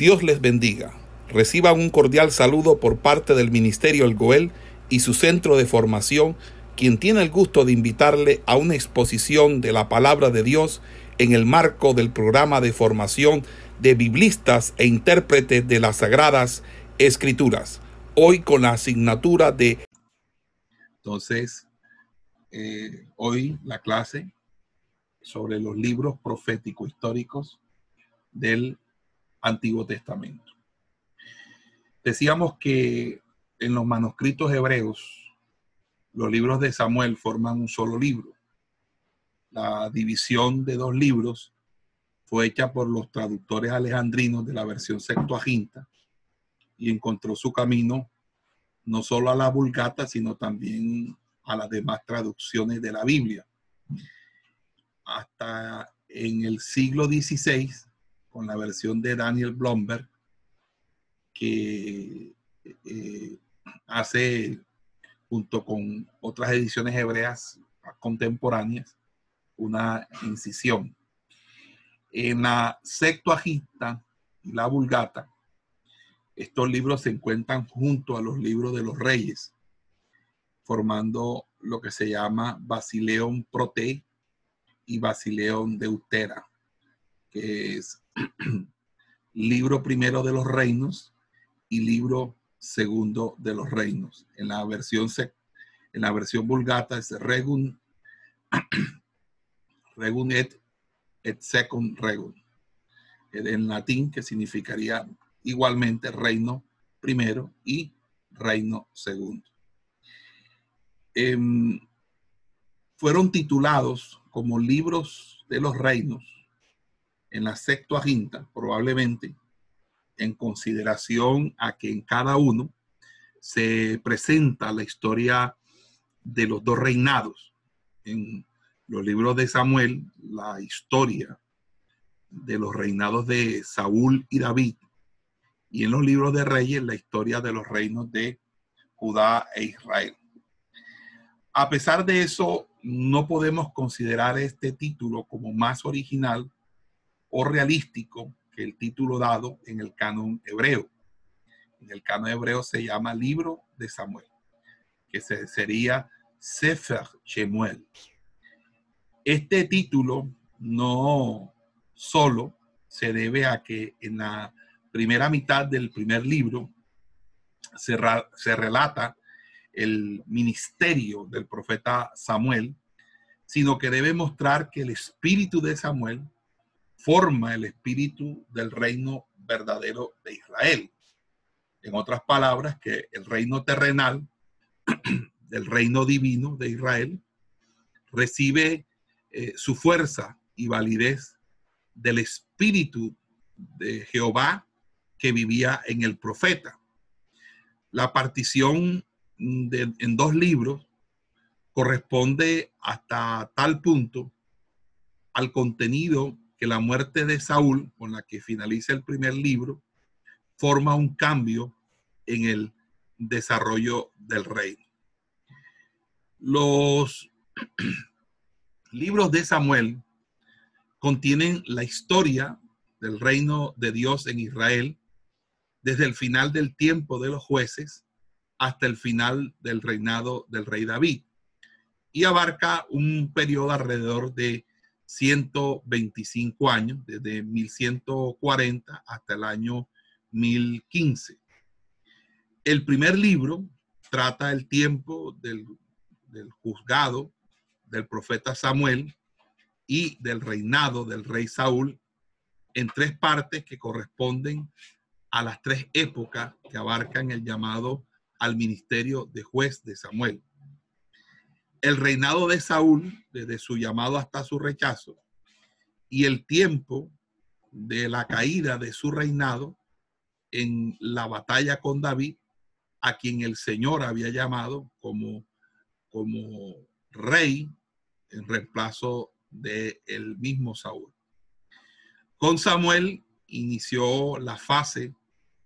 Dios les bendiga. Reciban un cordial saludo por parte del Ministerio El Goel y su centro de formación, quien tiene el gusto de invitarle a una exposición de la palabra de Dios en el marco del programa de formación de biblistas e intérpretes de las Sagradas Escrituras, hoy con la asignatura de... Entonces, eh, hoy la clase sobre los libros proféticos históricos del Antiguo Testamento. Decíamos que en los manuscritos hebreos, los libros de Samuel forman un solo libro. La división de dos libros fue hecha por los traductores alejandrinos de la versión Septuaginta y encontró su camino no solo a la Vulgata, sino también a las demás traducciones de la Biblia. Hasta en el siglo XVI con la versión de Daniel Blomberg, que eh, hace, junto con otras ediciones hebreas contemporáneas, una incisión. En la Septuaginta y la Vulgata, estos libros se encuentran junto a los libros de los reyes, formando lo que se llama Basileón Prote y Basileón Deutera, que es libro primero de los reinos y libro segundo de los reinos. En la versión, en la versión vulgata es Regun, Regun et, et second Regun. En latín, que significaría igualmente reino primero y reino segundo. Em, fueron titulados como libros de los reinos en la Septuaginta, probablemente, en consideración a que en cada uno se presenta la historia de los dos reinados. En los libros de Samuel, la historia de los reinados de Saúl y David. Y en los libros de Reyes, la historia de los reinos de Judá e Israel. A pesar de eso, no podemos considerar este título como más original o realístico que el título dado en el canon hebreo. En el canon hebreo se llama Libro de Samuel, que sería Sefer Shemuel. Este título no solo se debe a que en la primera mitad del primer libro se, se relata el ministerio del profeta Samuel, sino que debe mostrar que el espíritu de Samuel forma el espíritu del reino verdadero de Israel. En otras palabras, que el reino terrenal del reino divino de Israel recibe eh, su fuerza y validez del espíritu de Jehová que vivía en el profeta. La partición en dos libros corresponde hasta tal punto al contenido que la muerte de Saúl, con la que finaliza el primer libro, forma un cambio en el desarrollo del reino. Los libros de Samuel contienen la historia del reino de Dios en Israel desde el final del tiempo de los jueces hasta el final del reinado del rey David y abarca un periodo alrededor de 125 años, desde 1140 hasta el año 1015. El primer libro trata el tiempo del, del juzgado del profeta Samuel y del reinado del rey Saúl en tres partes que corresponden a las tres épocas que abarcan el llamado al ministerio de juez de Samuel el reinado de Saúl, desde su llamado hasta su rechazo, y el tiempo de la caída de su reinado en la batalla con David, a quien el Señor había llamado como, como rey en reemplazo de el mismo Saúl. Con Samuel inició la fase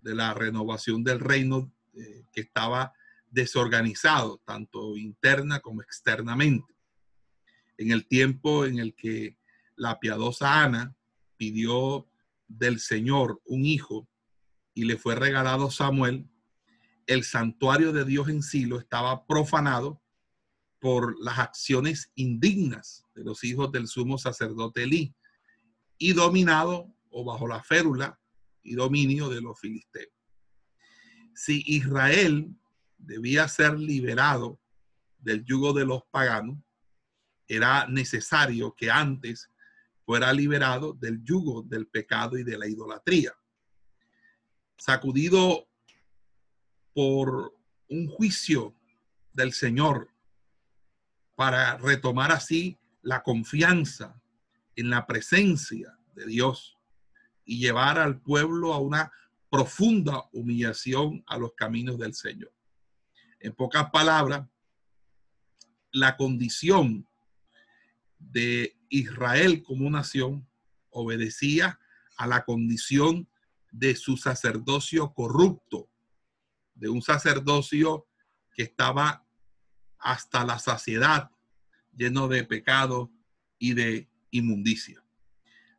de la renovación del reino eh, que estaba desorganizado, tanto interna como externamente. En el tiempo en el que la piadosa Ana pidió del Señor un hijo y le fue regalado Samuel, el santuario de Dios en Silo estaba profanado por las acciones indignas de los hijos del sumo sacerdote Elí y dominado o bajo la férula y dominio de los filisteos. Si Israel debía ser liberado del yugo de los paganos, era necesario que antes fuera liberado del yugo del pecado y de la idolatría. Sacudido por un juicio del Señor para retomar así la confianza en la presencia de Dios y llevar al pueblo a una profunda humillación a los caminos del Señor. En pocas palabras, la condición de Israel como nación obedecía a la condición de su sacerdocio corrupto, de un sacerdocio que estaba hasta la saciedad lleno de pecado y de inmundicia.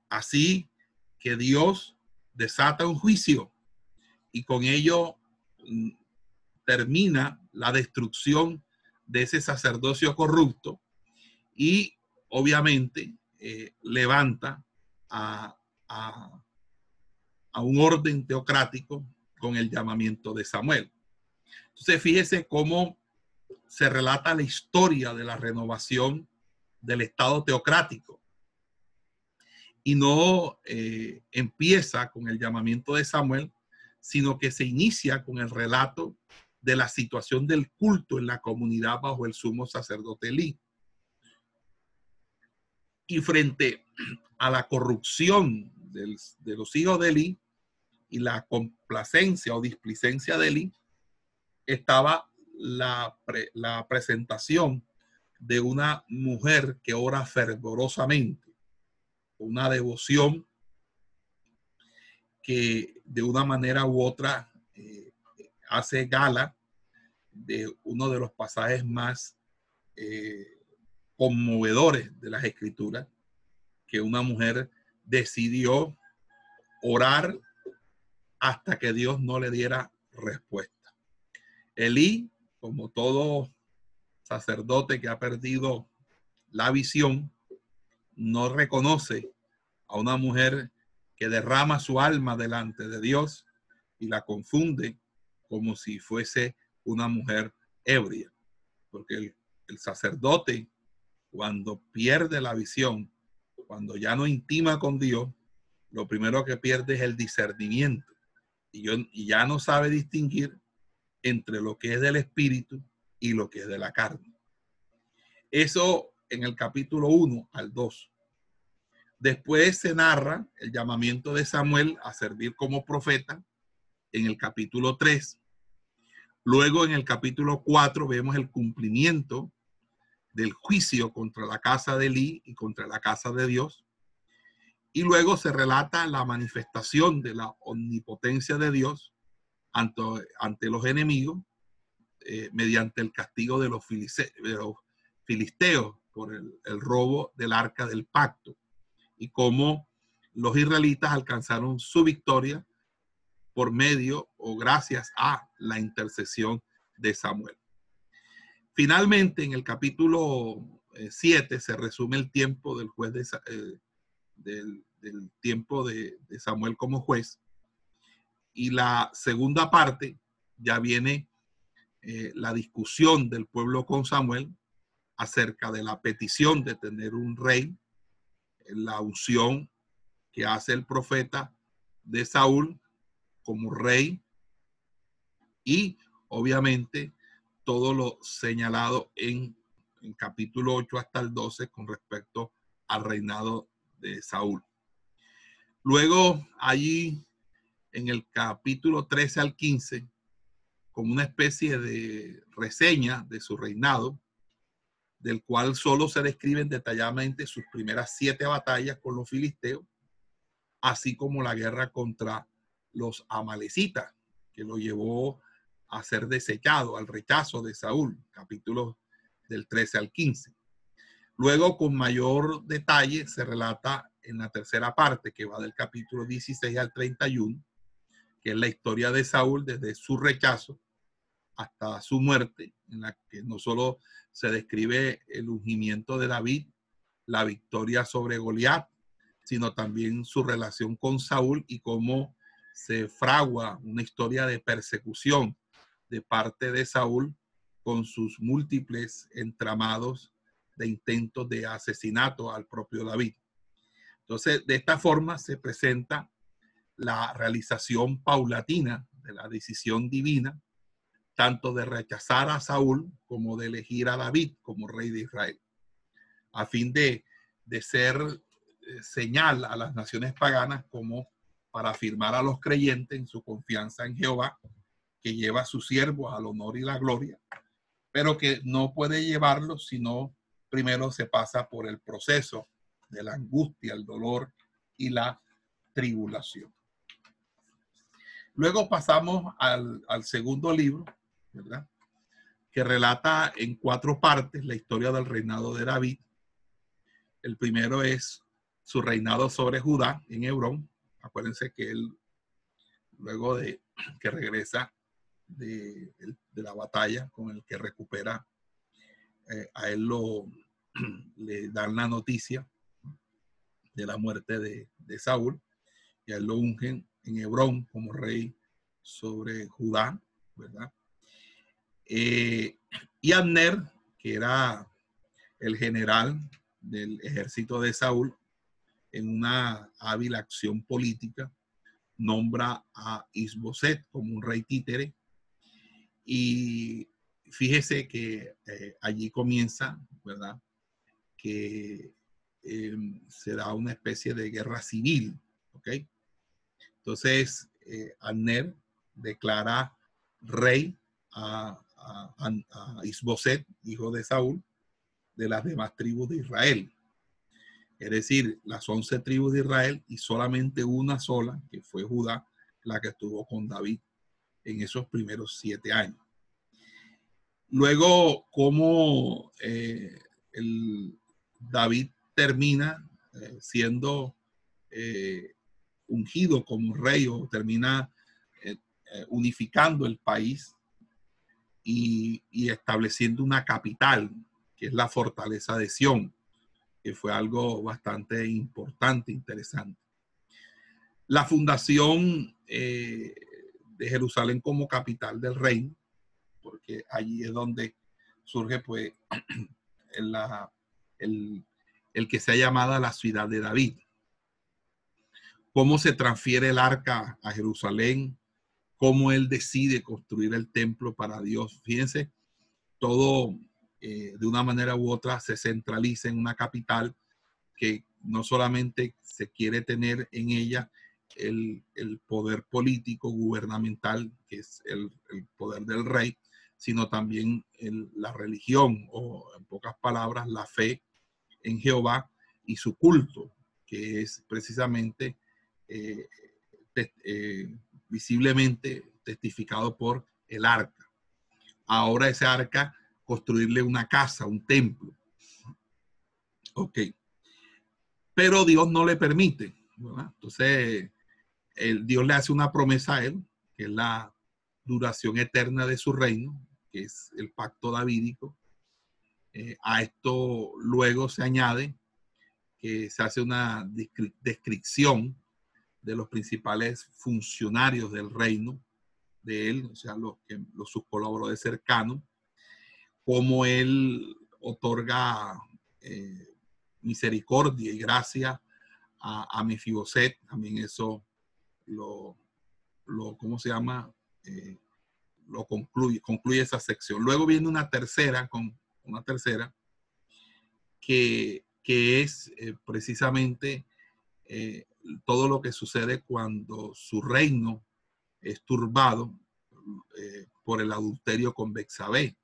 Así que Dios desata un juicio y con ello mm, termina la destrucción de ese sacerdocio corrupto y obviamente eh, levanta a, a un orden teocrático con el llamamiento de Samuel. Entonces, fíjese cómo se relata la historia de la renovación del Estado teocrático. Y no eh, empieza con el llamamiento de Samuel, sino que se inicia con el relato de la situación del culto en la comunidad bajo el sumo sacerdote Elí. Y frente a la corrupción de los hijos de Elí y la complacencia o displicencia de Elí, estaba la, la presentación de una mujer que ora fervorosamente, una devoción que de una manera u otra eh, hace gala de uno de los pasajes más eh, conmovedores de las escrituras, que una mujer decidió orar hasta que Dios no le diera respuesta. Elí, como todo sacerdote que ha perdido la visión, no reconoce a una mujer que derrama su alma delante de Dios y la confunde como si fuese una mujer ebria. Porque el, sacerdote, cuando pierde la visión, cuando ya no intima con Dios, lo primero que pierde es el discernimiento. Y, y ya no sabe distinguir entre lo que es del espíritu y lo que es de la carne. Eso en el capítulo 1 al 2. Después se narra el llamamiento de Samuel a servir como profeta en el capítulo 3. Luego en el capítulo 4 vemos el cumplimiento del juicio contra la casa de Elí y contra la casa de Dios. Y luego se relata la manifestación de la omnipotencia de Dios ante, los enemigos eh, mediante el castigo de los, filisteos por el, robo del arca del pacto y cómo los israelitas alcanzaron su victoria por medio o gracias a la intercesión de Samuel. Finalmente, en el capítulo 7 eh, se resume el tiempo del juez de, eh, del, tiempo de Samuel como juez y la segunda parte ya viene eh, la discusión del pueblo con Samuel acerca de la petición de tener un rey, la unción que hace el profeta de Saúl como rey y obviamente todo lo señalado en, capítulo 8 hasta el 12 con respecto al reinado de Saúl. Luego allí en el capítulo 13 al 15 como una especie de reseña de su reinado, del cual solo se describen detalladamente sus primeras siete batallas con los filisteos, así como la guerra contra los amalecitas, que lo llevó a ser desechado, al rechazo de Saúl, capítulos del 13 al 15. Luego, con mayor detalle, se relata en la tercera parte, que va del capítulo 16 al 31, que es la historia de Saúl desde su rechazo hasta su muerte, en la que no solo se describe el ungimiento de David, la victoria sobre Goliat, sino también su relación con Saúl y cómo se fragua una historia de persecución de parte de Saúl con sus múltiples entramados de intentos de asesinato al propio David. Entonces, de esta forma se presenta la realización paulatina de la decisión divina, tanto de rechazar a Saúl como de elegir a David como rey de Israel, a fin de, de ser eh, señal a las naciones paganas como para afirmar a los creyentes en su confianza en Jehová, que lleva a sus siervos al honor y la gloria, pero que no puede llevarlo si no primero se pasa por el proceso de la angustia, el dolor y la tribulación. Luego pasamos al, segundo libro, ¿verdad? Que relata en cuatro partes la historia del reinado de David. El primero es su reinado sobre Judá en Hebrón. Acuérdense que él, luego de que regresa de, la batalla con el que recupera, eh, a él lo, le dan la noticia de la muerte de, Saúl y a él lo ungen en Hebrón como rey sobre Judá, ¿verdad? Eh, y Abner, que era el general del ejército de Saúl, en una hábil acción política, nombra a Isboset como un rey títere. Y fíjese que eh, allí comienza, ¿verdad? Que em, se da una especie de guerra civil, ¿ok? Entonces, eh, Abner declara rey a Isboset, hijo de Saúl, de las demás tribus de Israel. Es decir, las once tribus de Israel y solamente una sola, que fue Judá, la que estuvo con David en esos primeros siete años. Luego, como eh, el David termina eh, siendo eh, ungido como rey o termina unificando el país y, y estableciendo una capital, que es la fortaleza de Sión que fue algo bastante importante, interesante. La fundación eh, de Jerusalén como capital del reino, porque allí es donde surge pues el, el que se ha llamado la ciudad de David. Cómo se transfiere el arca a Jerusalén, cómo él decide construir el templo para Dios. Fíjense, todo eh, de una manera u otra se centraliza en una capital que no solamente se quiere tener en ella el, poder político, gubernamental, que es el, poder del rey, sino también la religión o en pocas palabras la fe en Jehová y su culto, que es precisamente eh, eh, visiblemente testificado por el arca. Ahora ese arca construirle una casa, un templo. Ok. Pero Dios no le permite. Entonces, Dios le hace una promesa a él, que es la duración eterna de su reino, que es el pacto davídico. Eh, a esto luego se añade que se hace una descripción de los principales funcionarios del reino de él, o sea, los, los sus colaboradores cercanos, cómo Él otorga eh, misericordia y gracia a, a Mefiboset, también eso lo, lo ¿cómo se llama? Eh, lo concluye, concluye esa sección. Luego viene una tercera, con una tercera, que, es eh, precisamente todo lo que sucede cuando su reino es turbado por el adulterio con Bexabé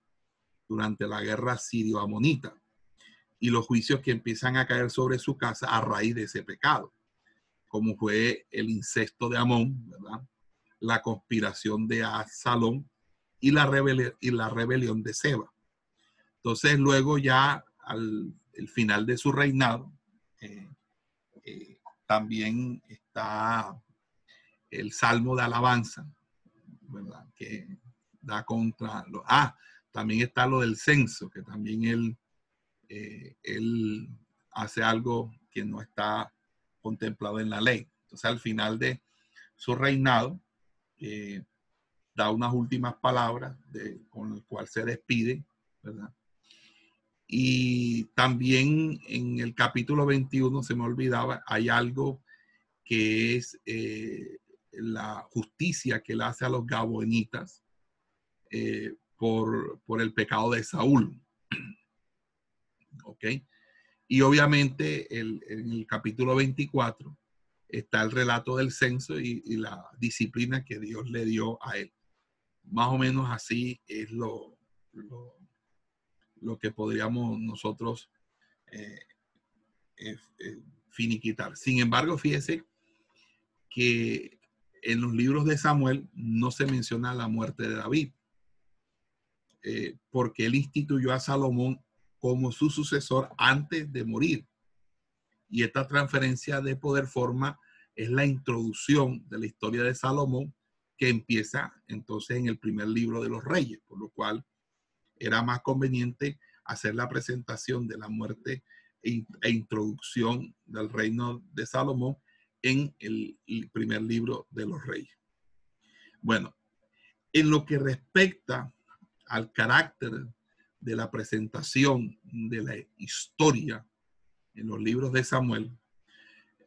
durante la guerra sirio-amonita y los juicios que empiezan a caer sobre su casa a raíz de ese pecado, como fue el incesto de Amón, la conspiración de Absalón y la, y la rebelión de Seba. Entonces luego ya al el final de su reinado, eh, eh, también está el salmo de alabanza, ¿verdad? Que da contra lo. Ah, también está lo del censo, que también él, eh, él hace algo que no está contemplado en la ley. Entonces, al final de su reinado, eh, da unas últimas palabras con el cual se despide, ¿verdad? Y también en el capítulo 21, se me olvidaba, hay algo que es eh, la justicia que él hace a los gabonitas por, por, el pecado de Saúl. ¿Ok? Y obviamente el, en el capítulo 24 está el relato del censo y, la disciplina que Dios le dio a él. Más o menos así es lo, lo, que podríamos nosotros eh, eh, eh, finiquitar. Sin embargo, fíjese que en los libros de Samuel no se menciona la muerte de David, porque él instituyó a Salomón como su sucesor antes de morir. Y esta transferencia de poder forma es la introducción de la historia de Salomón que empieza entonces en el primer libro de los reyes, por lo cual era más conveniente hacer la presentación de la muerte e, e introducción del reino de Salomón en el, primer libro de los reyes. Bueno, en lo que respecta al carácter de la presentación de la historia en los libros de Samuel,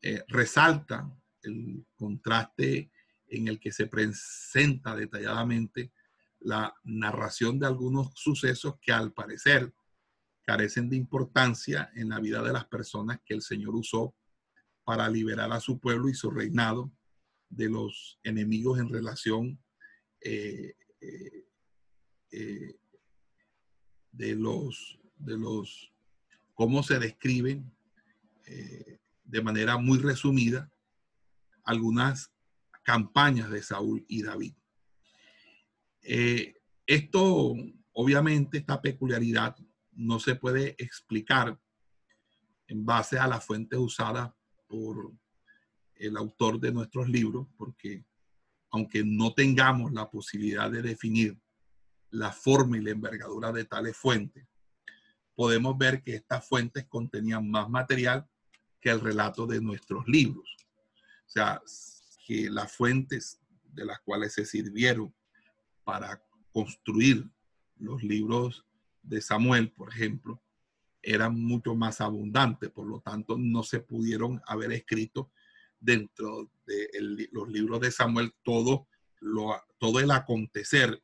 eh, resalta el contraste en el que se presenta detalladamente la narración de algunos sucesos que al parecer carecen de importancia en la vida de las personas que el Señor usó para liberar a su pueblo y su reinado de los enemigos en relación eh, eh, de los de los cómo se describen de manera muy resumida algunas campañas de Saúl y David. Eh, esto, obviamente, esta peculiaridad no se puede explicar en base a las fuentes usadas por el autor de nuestros libros, porque aunque no tengamos la posibilidad de definir la forma y la envergadura de tales fuentes, podemos ver que estas fuentes contenían más material que el relato de nuestros libros. O sea, que las fuentes de las cuales se sirvieron para construir los libros de Samuel, por ejemplo, eran mucho más abundantes, por lo tanto no se pudieron haber escrito dentro de los libros de Samuel todo, lo, todo el acontecer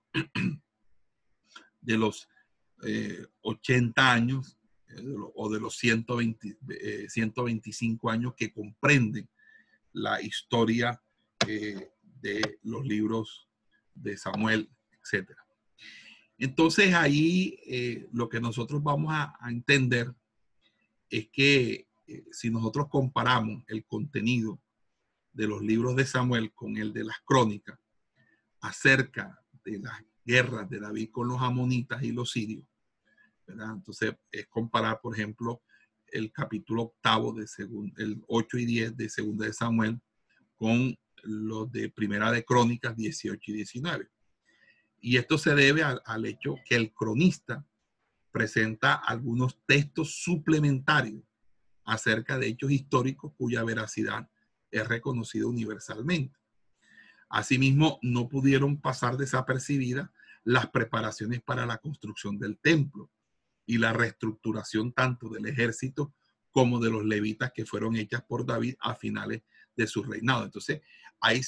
de los 80 eh, años o de los 120, 125 eh, años que comprenden la historia eh, de los libros de Samuel, etc. Entonces ahí eh, lo que nosotros vamos a, entender es que si nosotros comparamos el contenido de los libros de Samuel con el de las crónicas acerca de las guerras de David con los amonitas y los sirios, entonces, es comparar, por ejemplo, el capítulo octavo de el 8 y 10 de Segunda de Samuel con los de Primera de Crónicas 18 y 19. Y esto se debe al, al hecho que el cronista presenta algunos textos suplementarios acerca de hechos históricos cuya veracidad es reconocida universalmente. Asimismo, no pudieron pasar desapercibidas las preparaciones para la construcción del templo, y la reestructuración tanto del ejército como de los levitas que fueron hechas por David a finales de su reinado. Entonces, hay,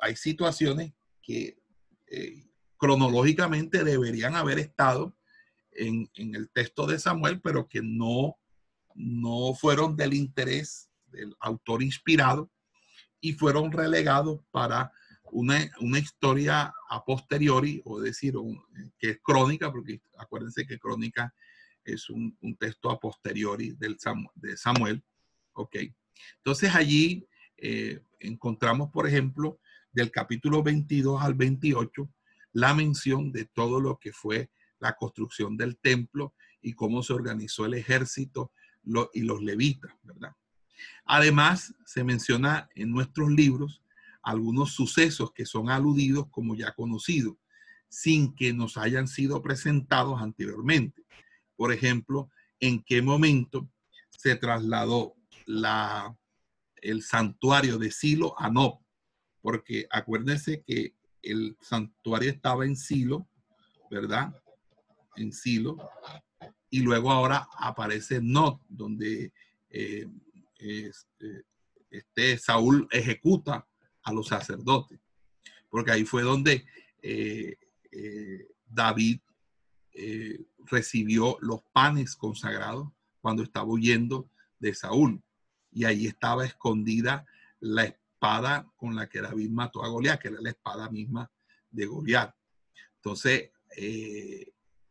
hay situaciones que eh, cronológicamente deberían haber estado en, en, el texto de Samuel, pero que no, no fueron del interés del autor inspirado y fueron relegados para una, una historia a posteriori, o decir, que es crónica, porque acuérdense que crónica es un, texto a posteriori del de Samuel. Ok. Entonces allí eh, encontramos, por ejemplo, del capítulo 22 al 28, la mención de todo lo que fue la construcción del templo y cómo se organizó el ejército y los levitas, ¿verdad? Además, se menciona en nuestros libros algunos sucesos que son aludidos como ya conocidos, sin que nos hayan sido presentados anteriormente. Por ejemplo, en qué momento se trasladó la, el santuario de Silo a Nob, porque acuérdense que el santuario estaba en Silo, ¿verdad? En Silo, y luego ahora aparece Nob, donde eh, este, este, Saúl ejecuta a los sacerdotes, porque ahí fue donde eh, eh, David eh, recibió los panes consagrados cuando estaba huyendo de Saúl. Y ahí estaba escondida la espada con la que David mató a Goliat, que era la espada misma de Goliat. Entonces,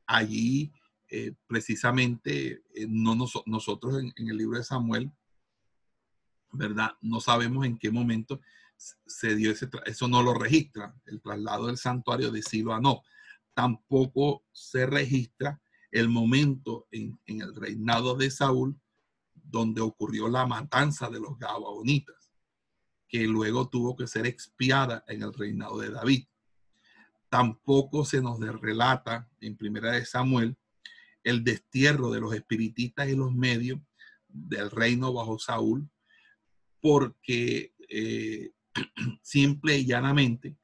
allí precisamente no nosotros en, en, el libro de Samuel, ¿verdad? No sabemos en qué momento se dio ese, eso no lo registra, el traslado del santuario de Silo a no. Tampoco se registra el momento en, el reinado de Saúl donde ocurrió la matanza de los Gabaonitas, que luego tuvo que ser expiada en el reinado de David. Tampoco se nos relata en Primera de Samuel el destierro de los espiritistas y los medios del reino bajo Saúl, porque eh, simple y llanamente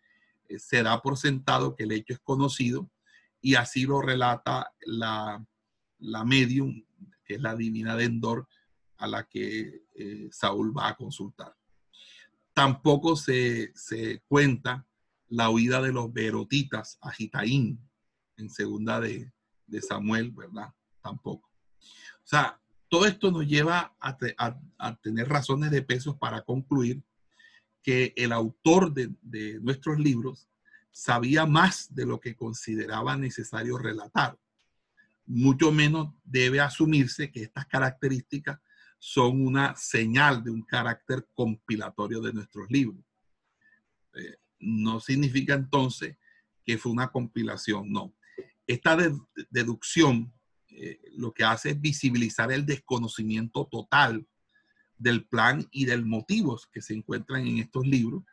eh, se da por sentado que el hecho es conocido y así lo relata la, la medium, que es la divina de Endor, a la que eh, Saúl va a consultar. Tampoco se, cuenta la huida de los berotitas a Gitaín, en segunda de, Samuel, ¿verdad? Tampoco. O sea, todo esto nos lleva a, a tener razones de peso para concluir que el autor de, nuestros libros sabía más de lo que consideraba necesario relatar. Mucho menos debe asumirse que estas características son una señal de un carácter compilatorio de nuestros libros. Eh, no significa entonces que fue una compilación, no. Esta deducción eh, lo que hace es visibilizar el desconocimiento total del plan y del motivos que se encuentran en estos libros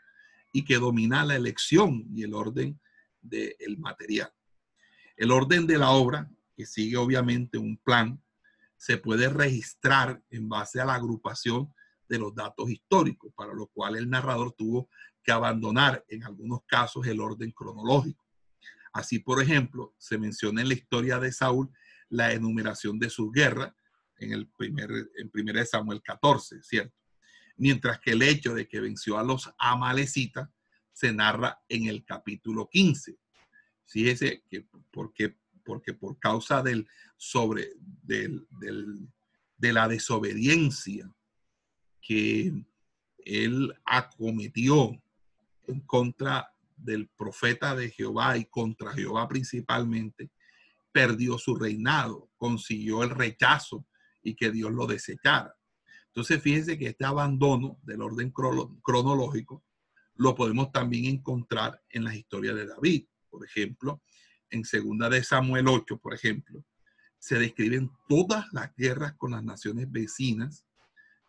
y que domina la elección y el orden del material. El orden de la obra, que sigue obviamente un plan, se puede registrar en base a la agrupación de los datos históricos, para lo cual el narrador tuvo que abandonar en algunos casos el orden cronológico. Así, por ejemplo, se menciona en la historia de Saúl la enumeración de sus guerras, en el primer, en primera de Samuel 14, ¿cierto? Mientras que el hecho de que venció a los amalecitas se narra en el capítulo 15. Fíjese que porque, porque por causa del sobre del, de la desobediencia que él acometió en contra del profeta de Jehová y contra Jehová principalmente, perdió su reinado, consiguió el rechazo y que Dios lo desechara. Entonces, fíjense que este abandono del orden cronológico lo podemos también encontrar en la historia de David. Por ejemplo, en segunda de Samuel 8, por ejemplo, se describen todas las guerras con las naciones vecinas,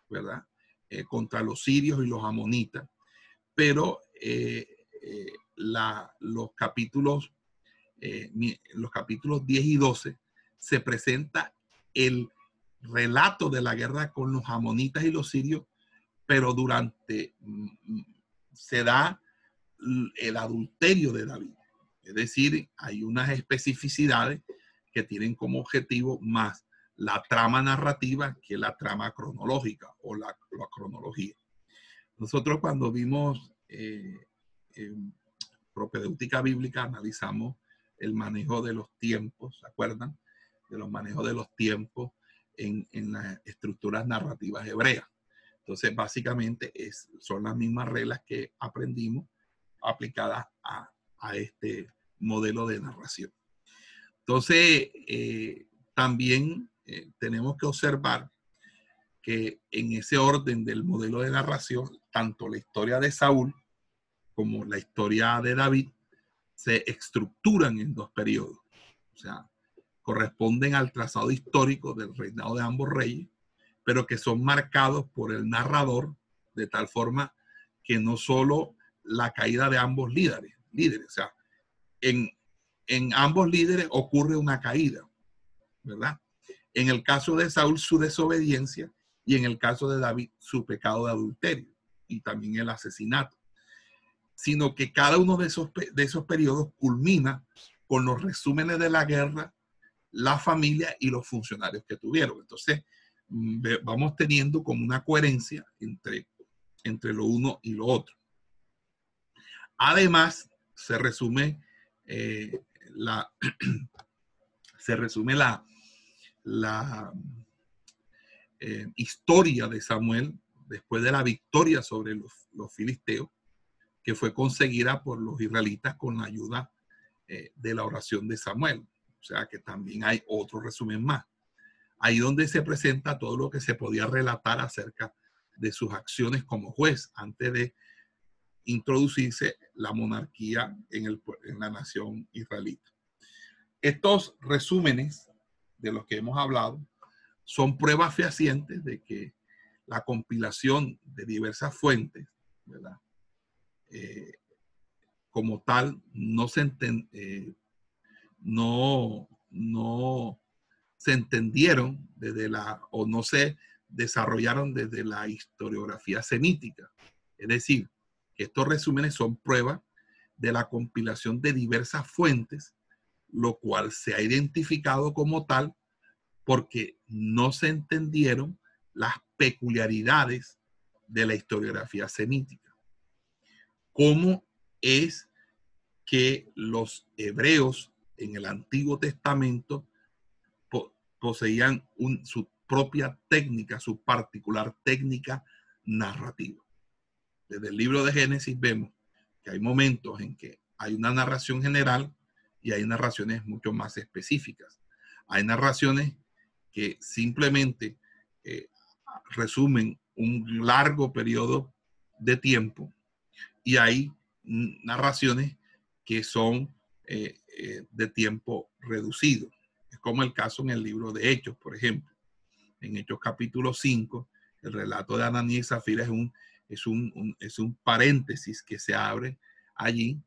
¿verdad? Eh, contra los sirios y los amonitas. Pero eh, eh, los capítulos los capítulos 10 y 12 se presenta el relato de la guerra con los amonitas y los sirios, pero durante mm, se da el adulterio de David. Es decir, hay unas especificidades que tienen como objetivo más la trama narrativa que la trama cronológica o la, cronología. Nosotros cuando vimos eh, propedéutica bíblica analizamos el manejo de los tiempos, ¿se acuerdan? De los manejos de los tiempos en, las estructuras narrativas hebreas. Entonces, básicamente es, son las mismas reglas que aprendimos aplicadas a, este modelo de narración. Entonces, eh, también eh, tenemos que observar que en ese orden del modelo de narración, tanto la historia de Saúl como la historia de David se estructuran en dos periodos. O sea, corresponden al trazado histórico del reinado de ambos reyes, pero que son marcados por el narrador de tal forma que no solo la caída de ambos líderes. líderes. O sea, en, en ambos líderes ocurre una caída, ¿verdad? En el caso de Saúl, su desobediencia, y en el caso de David, su pecado de adulterio y también el asesinato. Sino que cada uno de esos, de esos periodos culmina con los resúmenes de la guerra, la familia y los funcionarios que tuvieron. Entonces, mm, vamos teniendo como una coherencia entre, entre lo uno y lo otro. Además, se resume eh, la, se resume la, la eh, historia de Samuel después de la victoria sobre los, filisteos, que fue conseguida por los israelitas con la ayuda eh, de la oración de Samuel. O sea que también hay otro resumen más. Ahí donde se presenta todo lo que se podía relatar acerca de sus acciones como juez antes de introducirse la monarquía en, el, en la nación israelita. Estos resúmenes de los que hemos hablado son pruebas fehacientes de que la compilación de diversas fuentes, ¿verdad? Eh, como tal, no se, eh, no, no se entendieron desde la, o no se desarrollaron desde la historiografía semítica. Es decir, estos resúmenes son pruebas de la compilación de diversas fuentes lo cual se ha identificado como tal porque no se entendieron las peculiaridades de la historiografía semítica. ¿Cómo es que los hebreos en el Antiguo Testamento poseían su propia técnica, su particular técnica narrativa? Desde el libro de Génesis vemos que hay momentos en que hay una narración general y hay narraciones mucho más específicas. Hay narraciones que simplemente eh, resumen un largo periodo de tiempo y hay narraciones que son eh, eh, de tiempo reducido. Es como el caso en el libro de Hechos, por ejemplo. En Hechos capítulo 5, el relato de Ananías y Zafira es un, es un, es un paréntesis que se abre allí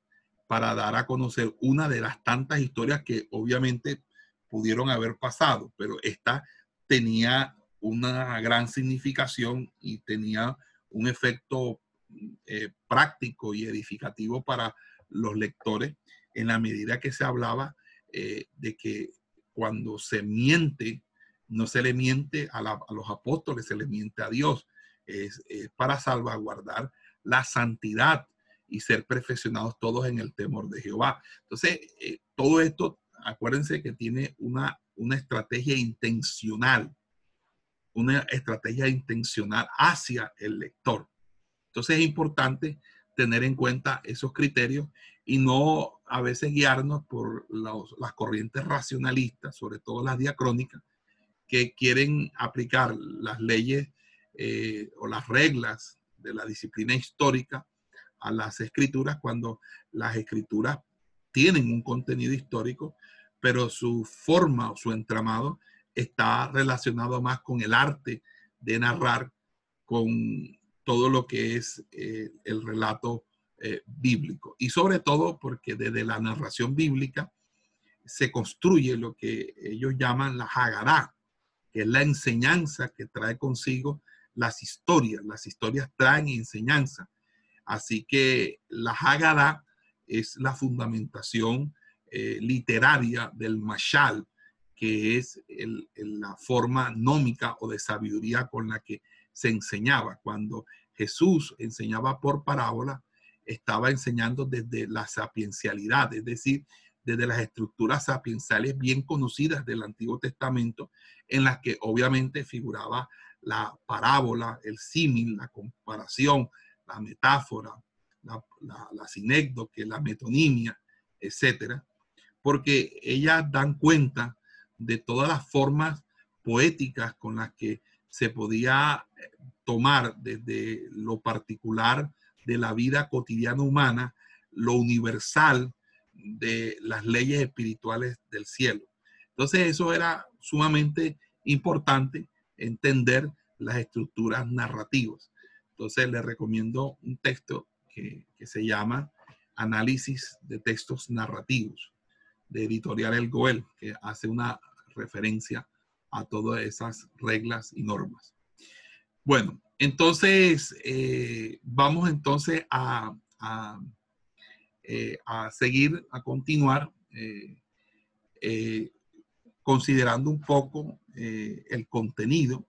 para dar a conocer una de las tantas historias que obviamente pudieron haber pasado, pero esta tenía una gran significación y tenía un efecto eh, práctico y edificativo para los lectores en la medida que se hablaba eh, de que cuando se miente, no se le miente a, los apóstoles, se le miente a Dios. es para salvaguardar la santidad y ser perfeccionados todos en el temor de Jehová. Entonces, eh, todo esto, acuérdense que tiene una, una estrategia intencional, una estrategia intencional hacia el lector. Entonces es importante tener en cuenta esos criterios y no a veces guiarnos por las corrientes racionalistas, sobre todo las diacrónicas, que quieren aplicar las leyes eh, o las reglas de la disciplina histórica a las escrituras cuando las escrituras tienen un contenido histórico, pero su forma o su entramado está relacionado más con el arte de narrar, con todo lo que es eh, el relato eh, bíblico. Y sobre todo porque desde la narración bíblica se construye lo que ellos llaman la Hagará, que es la enseñanza que trae consigo las historias. Las historias traen enseñanza. Así que la Haggadah es la fundamentación eh, literaria del Mashal, que es la forma nómica o de sabiduría con la que se enseñaba. Cuando Jesús enseñaba por parábola, estaba enseñando desde la sapiencialidad, es decir, desde las estructuras sapienciales bien conocidas del Antiguo Testamento, en las que obviamente figuraba la parábola, el símil, la comparación, la metáfora, la, la, la sinécdoque, la metonimia, etcétera, porque ellas dan cuenta de todas las formas poéticas con las que se podía eh, tomar desde lo particular de la vida cotidiana humana, lo universal de las leyes espirituales del cielo. Entonces eso era sumamente importante entender las estructuras narrativas. Entonces les recomiendo un texto que, se llama Análisis de Textos Narrativos, de Editorial El Goel, que hace una referencia a todas esas reglas y normas. Bueno, entonces eh, vamos entonces a, a, eh, seguir, a continuar eh, considerando un poco el contenido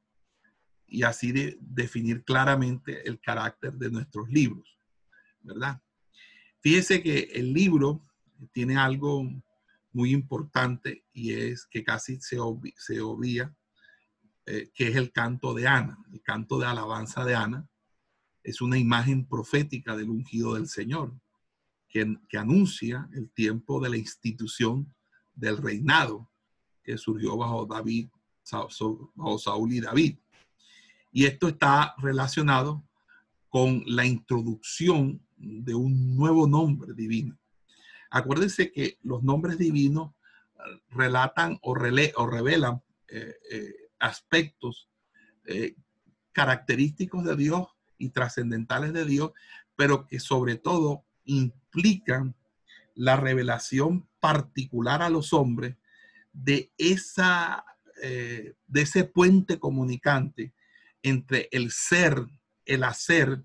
y así de definir claramente el carácter de nuestros libros, ¿verdad? Fíjese que el libro tiene algo muy importante y es que casi se, se obvia, eh, que es el canto de Ana, el canto de alabanza de Ana. Es una imagen profética del ungido del Señor, que, que anuncia el tiempo de la institución del reinado que surgió bajo David, bajo Saúl y David. Y esto está relacionado con la introducción de un nuevo nombre divino. Acuérdense que los nombres divinos eh, relatan o, o revelan eh, eh, aspectos característicos de Dios y trascendentales de Dios, pero que sobre todo implican la revelación particular a los hombres de, esa, de ese puente comunicante entre el ser, el hacer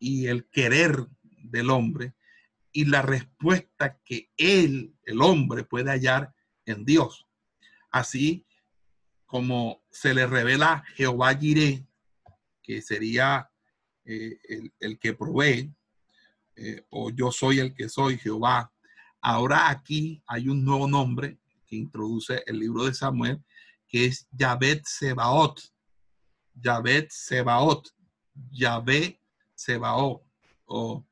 y el querer del hombre y la respuesta que él, el hombre, puede hallar en Dios. Así como se le revela Jehová Jireh, que sería eh, el, que provee, eh, o yo soy el que soy, Jehová. Ahora aquí hay un nuevo nombre que introduce el libro de Samuel, que es Yahvet Sebaot, Yahvé Sebaot, Yahvé Sebaot o,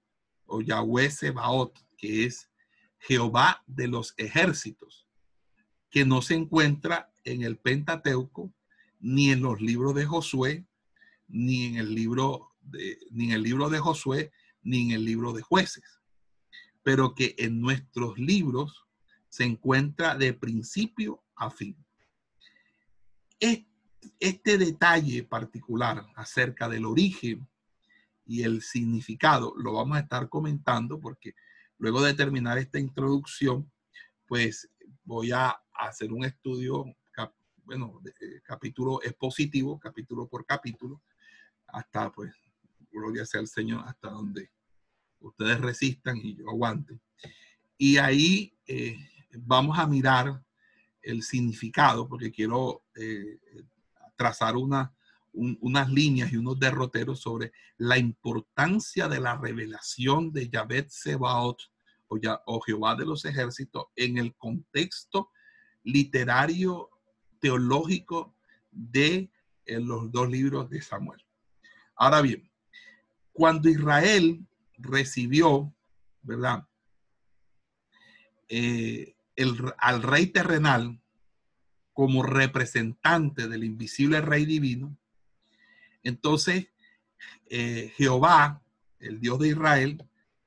o Yahweh Sebaot, que es Jehová de los ejércitos, que no se encuentra en el Pentateuco, ni en los libros de Josué, ni en el libro de, ni en el libro de Josué, ni en el libro de jueces, pero que en nuestros libros se encuentra de principio a fin. Este este detalle particular acerca del origen y el significado lo vamos a estar comentando porque luego de terminar esta introducción, pues voy a hacer un estudio, bueno, eh, capítulo expositivo, capítulo por capítulo, hasta pues, gloria sea el Señor, hasta donde ustedes resistan y yo aguante. Y ahí eh, vamos a mirar el significado, porque quiero eh, trazar una, unas líneas y unos derroteros sobre la importancia de la revelación de Yahvé Sebaot o, o Jehová de los ejércitos en el contexto literario teológico de eh, los dos libros de Samuel. Ahora bien, cuando Israel recibió, ¿verdad? Eh, el, al rey terrenal, como representante del invisible Rey Divino, entonces eh, Jehová, el Dios de Israel,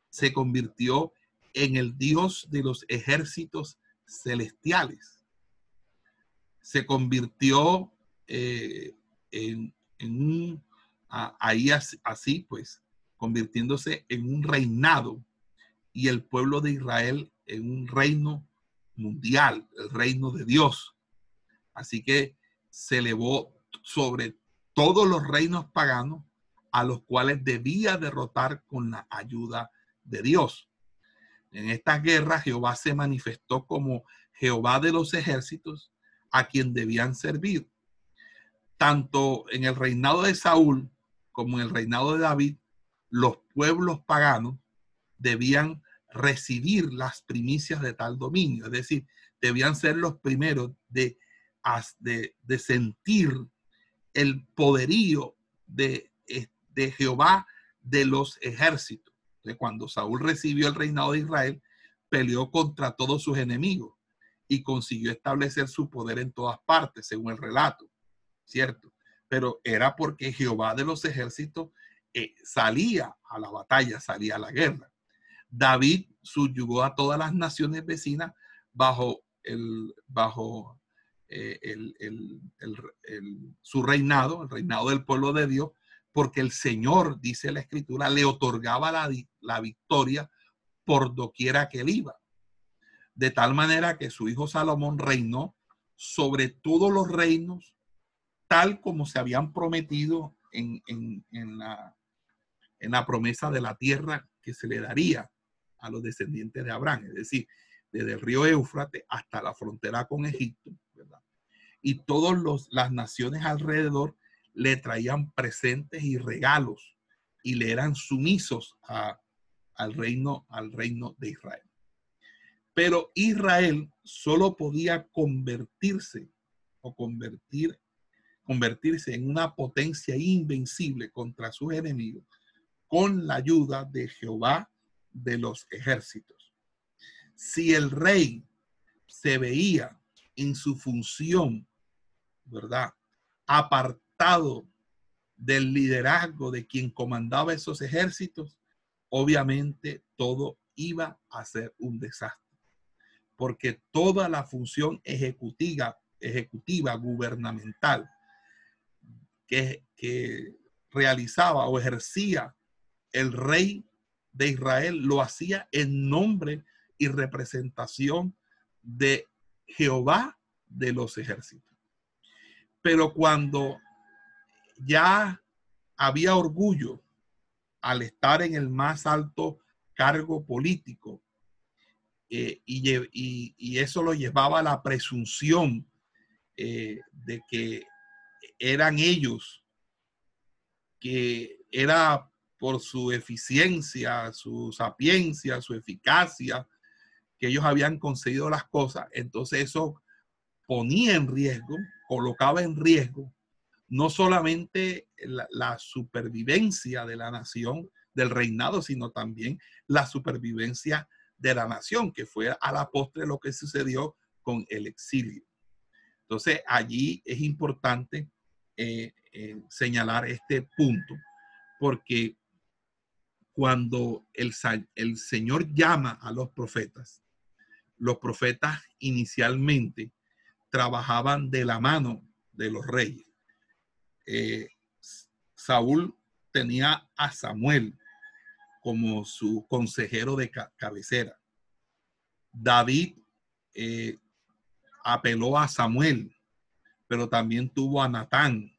se convirtió en el Dios de los ejércitos celestiales. Se convirtió eh, en, un, ahí así, pues, convirtiéndose en un reinado y el pueblo de Israel en un reino mundial, el reino de Dios. Así que se elevó sobre todos los reinos paganos a los cuales debía derrotar con la ayuda de Dios. En estas guerras Jehová se manifestó como Jehová de los ejércitos a quien debían servir. Tanto en el reinado de Saúl como en el reinado de David, los pueblos paganos debían recibir las primicias de tal dominio, es decir, debían ser los primeros de de, de sentir el poderío de, de Jehová de los ejércitos. Cuando Saúl recibió el reinado de Israel, peleó contra todos sus enemigos y consiguió establecer su poder en todas partes, según el relato, ¿cierto? Pero era porque Jehová de los ejércitos eh, salía a la batalla, salía a la guerra. David subyugó a todas las naciones vecinas bajo, el, bajo eh, el, su reinado, el reinado del pueblo de Dios, porque el Señor, dice la escritura, le otorgaba la, la victoria por doquiera que él iba. De tal manera que su hijo Salomón reinó sobre todos los reinos, tal como se habían prometido en, la, promesa de la tierra que se le daría a los descendientes de Abraham, es decir, desde el río Éufrates hasta la frontera con Egipto, Y todas las naciones alrededor le traían presentes y regalos y le eran sumisos al, reino, al reino de Israel. Pero Israel solo podía convertirse o convertir, convertirse en una potencia invencible contra sus enemigos con la ayuda de Jehová de los ejércitos. Si el rey se veía en su función, ¿verdad? Apartado del liderazgo de quien comandaba esos ejércitos, obviamente todo iba a ser un desastre porque toda la función ejecutiva, ejecutiva gubernamental que, que realizaba o ejercía el rey de Israel lo hacía en nombre y representación de Jehová de los ejércitos. Pero cuando ya había orgullo al estar en el más alto cargo político eh, y, eso lo llevaba a la presunción eh, de que eran ellos, que era por su eficiencia, su sapiencia, su eficacia, que ellos habían conseguido las cosas. Entonces eso ponía en riesgo, colocaba en riesgo no solamente la, la, supervivencia de la nación, del reinado, sino también la supervivencia de la nación, que fue a la postre lo que sucedió con el exilio. Entonces, allí es importante eh, eh, señalar este punto, porque cuando el, el Señor llama a los profetas, los profetas inicialmente trabajaban de la mano de los reyes. Eh, Saúl tenía a Samuel, como su consejero de cabecera. David eh, apeló a Samuel, pero también tuvo a Natán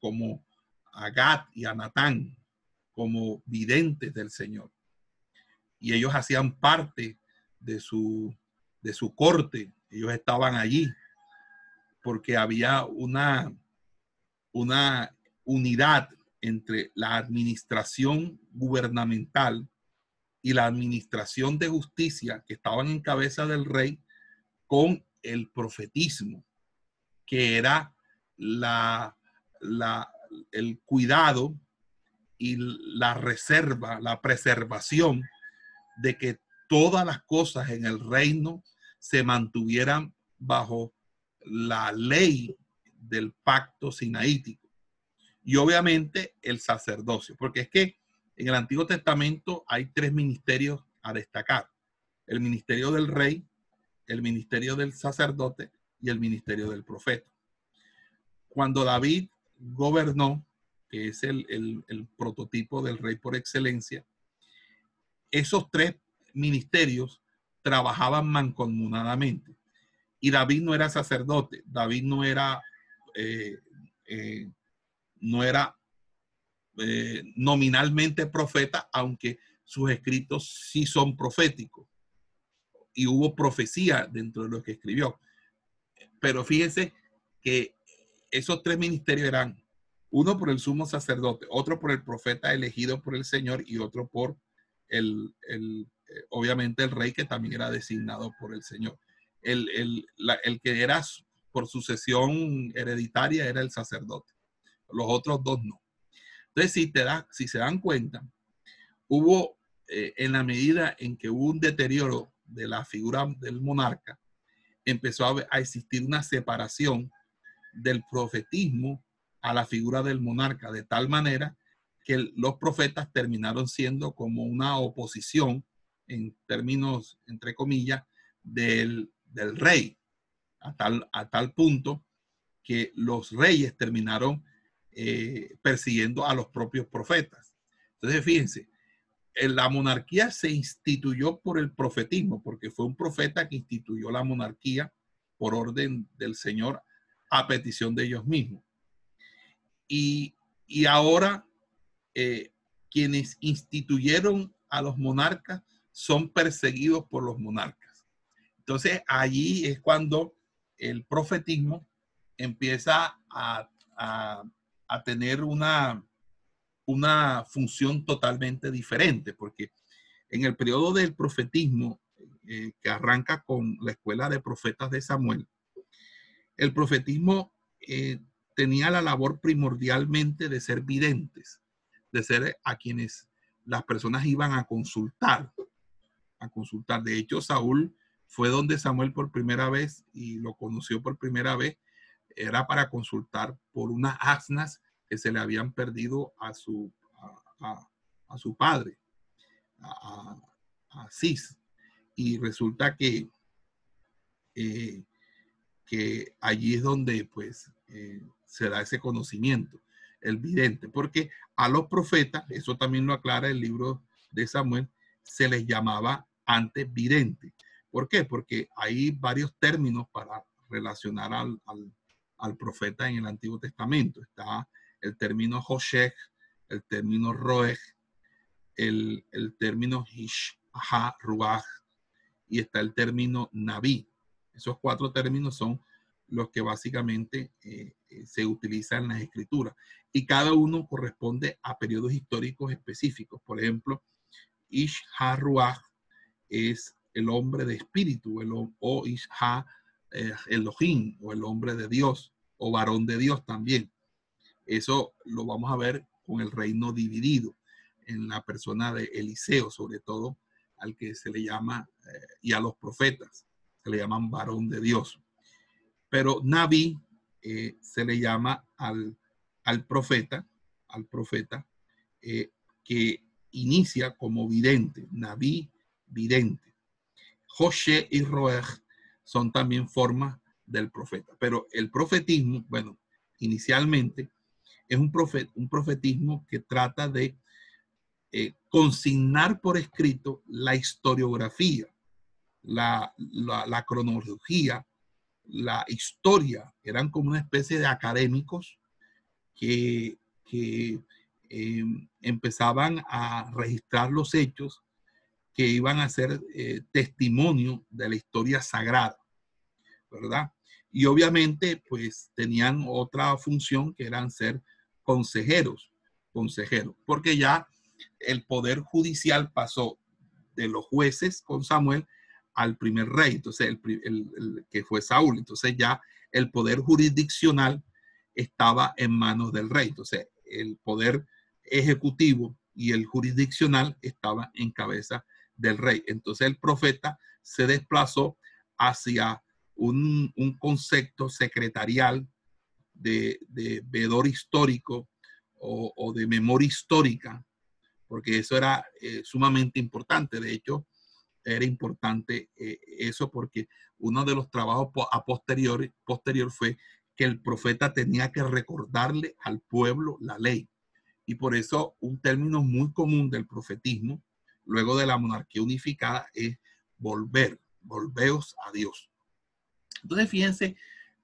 como a y a Natán como videntes del Señor. Y ellos hacían parte de su, de su corte, ellos estaban allí porque había una, una unidad entre la administración gubernamental y la administración de justicia que estaban en cabeza del rey con el profetismo, que era la, el cuidado y la reserva, la preservación de que todas las cosas en el reino se mantuvieran bajo la ley del pacto sinaítico y obviamente el sacerdocio, porque es que en el Antiguo Testamento hay tres ministerios a destacar. El ministerio del rey, el ministerio del sacerdote y el ministerio del profeta. Cuando David gobernó, que es el, el prototipo del rey por excelencia, esos tres ministerios trabajaban mancomunadamente. Y David no era sacerdote, David no era eh, eh, no era eh, nominalmente profeta, aunque sus escritos sí son proféticos. Y hubo profecía dentro de lo que escribió. Pero fíjense que esos tres ministerios eran uno por el sumo sacerdote, otro por el profeta elegido por el Señor y otro por el, el eh, obviamente el rey que también era designado por el Señor. El, el, el que era por sucesión hereditaria era el sacerdote los otros dos no. Entonces, si, te da, si se dan cuenta, hubo, eh, en la medida en que hubo un deterioro de la figura del monarca, empezó a, a existir una separación del profetismo a la figura del monarca, de tal manera que los profetas terminaron siendo como una oposición, en términos, entre comillas, del, del rey, a tal, a tal punto que los reyes terminaron eh, persiguiendo a los propios profetas. Entonces, fíjense, la monarquía se instituyó por el profetismo, porque fue un profeta que instituyó la monarquía por orden del Señor a petición de ellos mismos. Y, ahora eh, quienes instituyeron a los monarcas son perseguidos por los monarcas. Entonces allí es cuando el profetismo empieza a, tener una, una función totalmente diferente, porque en el periodo del profetismo, eh, que arranca con la escuela de profetas de Samuel, el profetismo eh, tenía la labor primordialmente de ser videntes, de ser a quienes las personas iban a consultar, a consultar. De hecho, Saúl fue donde Samuel por primera vez y lo conoció por primera vez, era para consultar por unas asnas que se le habían perdido a su, a, su padre, a, Cis. Y resulta que, eh, que allí es donde pues eh, se da ese conocimiento, el vidente, porque a los profetas, eso también lo aclara el libro de Samuel, se les llamaba antes vidente. ¿Por qué? Porque hay varios términos para relacionar al, profeta en el Antiguo Testamento. Está el término Hoshech, el término Roeg, el, el término Hishah, Ruach, y está el término Naví. Esos cuatro términos son los que básicamente eh, eh, se utilizan en las escrituras. Y cada uno corresponde a periodos históricos específicos. Por ejemplo, Ish Ha-Ruach es el hombre de espíritu, el, o Ish Ha eh, Elohim, o el hombre de Dios, o varón de Dios también. Eso lo vamos a ver con el reino dividido en la persona de Eliseo, sobre todo al que se le llama, y a los profetas, se le llaman varón de Dios. Pero Naví eh, se le llama al, profeta, al profeta eh, que inicia como vidente, Naví vidente. José y Roeg son también formas del profeta. Pero el profetismo, bueno, inicialmente es un, un profetismo que trata de eh, consignar por escrito la historiografía, la, la cronología la historia, eran como una especie de académicos que, em, empezaban a registrar los hechos que iban a ser eh, testimonio de la historia sagrada, ¿verdad? Y obviamente, pues tenían otra función que eran ser consejeros, consejeros, porque ya el poder judicial pasó de los jueces con Samuel al primer rey, entonces el, que fue Saúl. Entonces ya el poder jurisdiccional estaba en manos del rey. Entonces el poder ejecutivo y el jurisdiccional estaba en cabeza del rey. Entonces el profeta se desplazó hacia un, concepto secretarial de, de vedor histórico o, de memoria histórica, porque eso era eh, sumamente importante. De hecho, era importante eh, eso porque uno de los trabajos a posterior, posterior fue que el profeta tenía que recordarle al pueblo la ley. Y por eso un término muy común del profetismo, luego de la monarquía unificada, es volver, volveos a Dios. Entonces, fíjense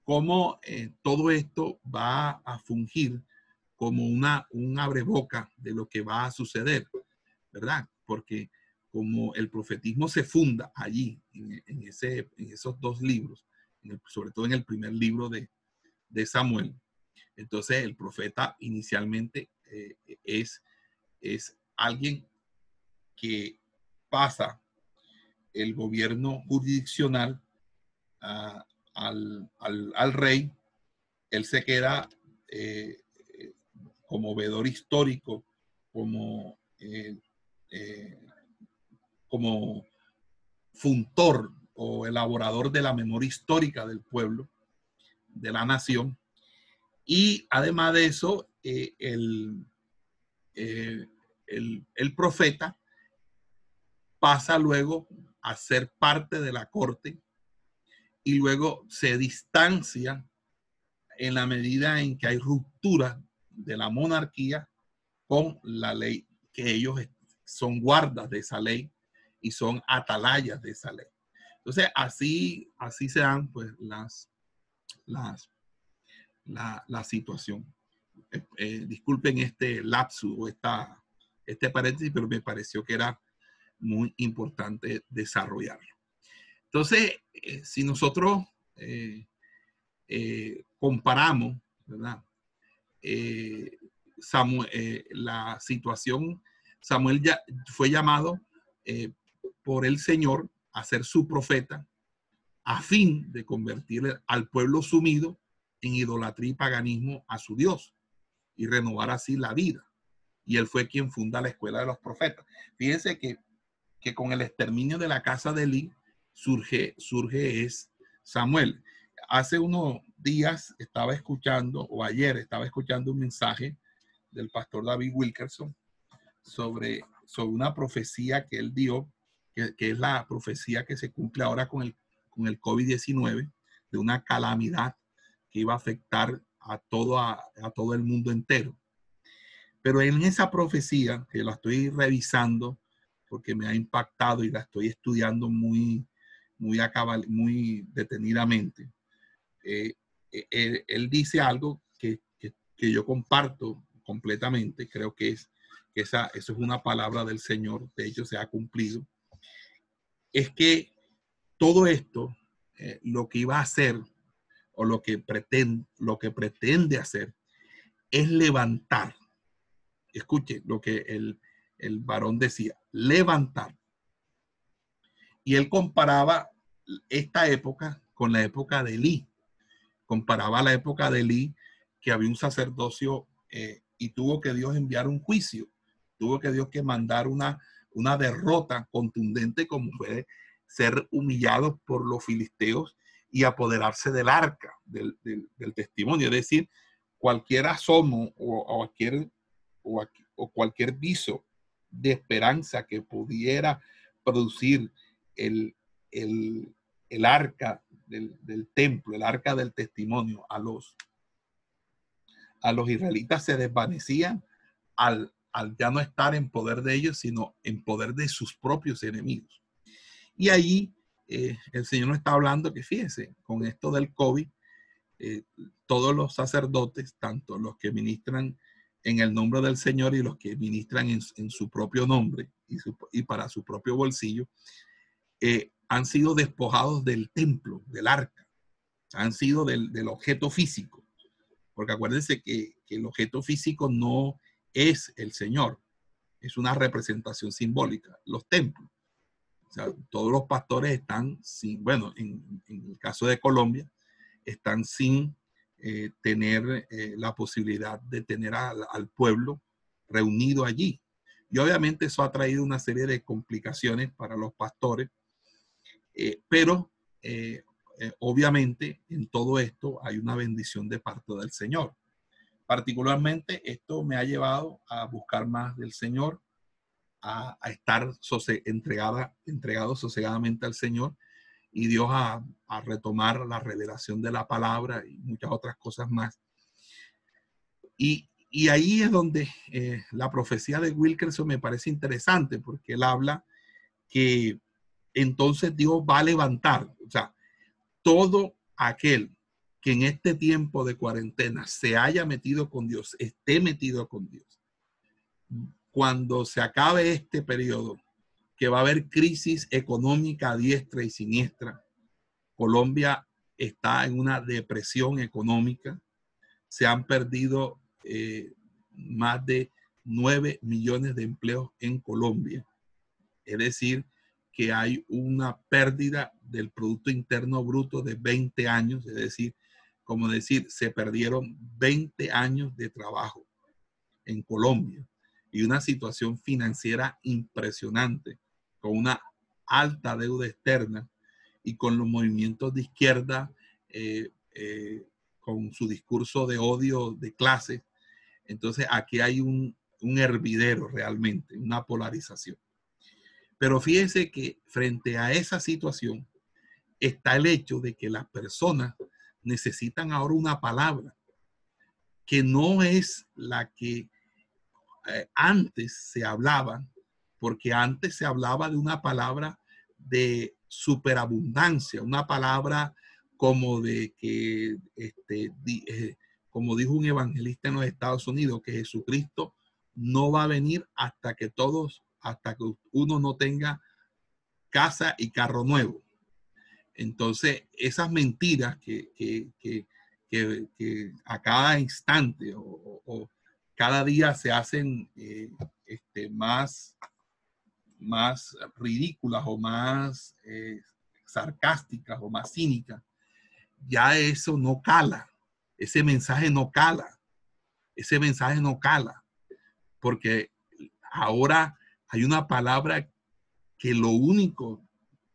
cómo eh, todo esto va a fungir como una, un abreboca de lo que va a suceder, ¿verdad? Porque como el profetismo se funda allí, en, ese, en esos dos libros, sobre todo en el primer libro de, Samuel, entonces el profeta inicialmente eh, es, es alguien que pasa el gobierno jurisdiccional al, rey, él se queda eh, como vedor histórico, como eh, como funtor o elaborador de la memoria histórica del pueblo, de la nación. Y además de eso, eh, eh, el, el, profeta pasa luego a ser parte de la corte y luego se distancia en la medida en que hay ruptura de la monarquía con la ley, que ellos son guardas de esa ley y son atalayas de esa ley. Entonces, así, así se dan pues las, las, la, la situación. Eh, eh, disculpen este lapsus o esta, este paréntesis, pero me pareció que era muy importante desarrollarlo. Entonces, eh, si nosotros comparamos, ¿verdad? Samuel, la situación, Samuel ya fue llamado por el Señor a ser su profeta a fin de convertir al pueblo sumido en idolatría y paganismo a su Dios y renovar así la vida. Y él fue quien funda la escuela de los profetas. Fíjense que, que con el exterminio de la casa de Eli surge, surge es Samuel. Hace unos días estaba escuchando, o ayer estaba escuchando un mensaje del pastor David Wilkerson sobre, sobre una profecía que él dio, que, que es la profecía que se cumple ahora con el, con el COVID-19, de una calamidad que iba a afectar a todo, a, todo el mundo entero. Pero en esa profecía, que la estoy revisando porque me ha impactado y la estoy estudiando muy, muy, acabal, muy detenidamente, eh, eh, él, dice algo que, que, yo comparto completamente, creo que es que esa, eso es una palabra del Señor, de hecho se ha cumplido, es que todo esto, eh, lo que iba a hacer o lo que pretende, lo que pretende hacer es levantar. Escuche lo que el, el varón decía, levantar. Y él comparaba esta época con la época de Elí. Comparaba la época de Elí, que había un sacerdocio eh, y tuvo que Dios enviar un juicio. Tuvo que Dios que mandar una, una derrota contundente como fue ser humillados por los filisteos y apoderarse del arca, del, testimonio. Es decir, cualquier asomo o, cualquier, o, cualquier viso de esperanza que pudiera producir el, el, arca del, templo, el arca del testimonio a los, a los israelitas se desvanecían al, al ya no estar en poder de ellos, sino en poder de sus propios enemigos. Y ahí eh, el Señor nos está hablando que fíjense, con esto del COVID, eh, todos los sacerdotes, tanto los que ministran en el nombre del Señor y los que ministran en, su propio nombre y, para su propio bolsillo, eh, han sido despojados del templo, del arca, han sido del, objeto físico, porque acuérdense que, el objeto físico no es el Señor, es una representación simbólica, los templos. Todos los pastores están sin, bueno, en, el caso de Colombia, están sin eh, tener eh, la posibilidad de tener al, pueblo reunido allí. Y obviamente eso ha traído una serie de complicaciones para los pastores, eh, pero obviamente en todo esto hay una bendición de parte del Señor. Particularmente esto me ha llevado a buscar más del Señor, a, estar entregada, entregado sosegadamente al Señor y Dios a, retomar la revelación de la palabra y muchas otras cosas más. Y, ahí es donde eh, la profecía de Wilkerson me parece interesante porque él habla que entonces Dios va a levantar, o sea, todo aquel que en este tiempo de cuarentena se haya metido con Dios, esté metido con Dios, cuando se acabe este periodo, que va a haber crisis económica diestra y siniestra, Colombia está en una depresión económica, se han perdido eh, más de 9 millones de empleos en Colombia. Es decir, que hay una pérdida del Producto Interno Bruto de 20 años, es decir, como decir, se perdieron 20 años de trabajo en Colombia y una situación financiera impresionante, con una alta deuda externa y con los movimientos de izquierda, eh, eh, con su discurso de odio de clase. Entonces aquí hay un, un hervidero realmente, una polarización. Pero fíjense que frente a esa situación está el hecho de que las personas necesitan ahora una palabra. que no es la que eh, antes se hablaba, porque antes se hablaba de una palabra de superabundancia, una palabra como de que, este, eh, como dijo un evangelista en los Estados Unidos, que Jesucristo no va a venir hasta que todos, hasta que uno no tenga casa y carro nuevo. Entonces, esas mentiras que, a cada instante o, cada día se hacen eh, este, más, más ridículas o más eh, sarcásticas o más cínicas, ya eso no cala. Ese mensaje no cala. Ese mensaje no cala. Porque ahora hay una palabra que lo único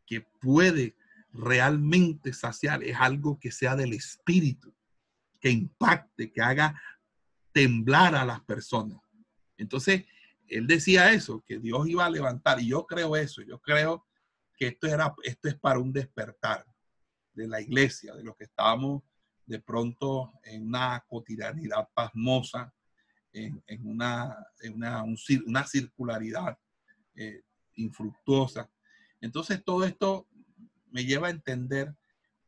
que puede realmente saciar es algo que sea del espíritu, que impacte, que haga temblar a las personas. Entonces, él decía eso, que Dios iba a levantar, y yo creo eso, yo creo que esto, era, esto es para un despertar de la iglesia, de los que estábamos de pronto en una cotidianidad pasmosa, en, una, una, circularidad eh, infructuosa. Entonces todo esto me lleva a entender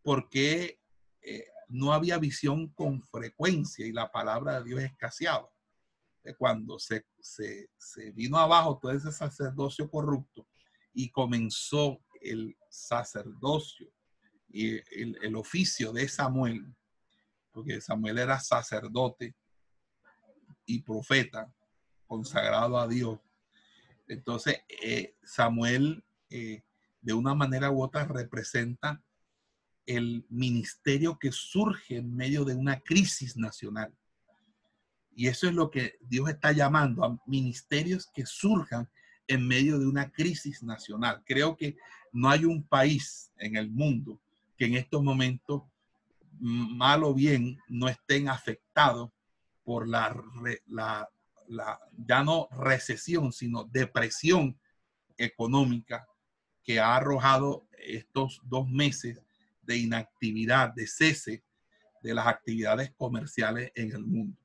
por qué eh, no había visión con frecuencia y la palabra de Dios escaseaba. Cuando se, se, se vino abajo todo ese sacerdocio corrupto y comenzó el sacerdocio y el, el, oficio de Samuel, porque Samuel era sacerdote y profeta consagrado a Dios. Entonces, eh, Samuel eh, de una manera u otra representa el ministerio que surge en medio de una crisis nacional. Y eso es lo que Dios está llamando a ministerios que surjan en medio de una crisis nacional. Creo que no hay un país en el mundo que en estos momentos, mal o bien, no estén afectados por la, la, la, ya no recesión, sino depresión económica que ha arrojado estos dos meses de inactividad, de cese de las actividades comerciales en el mundo.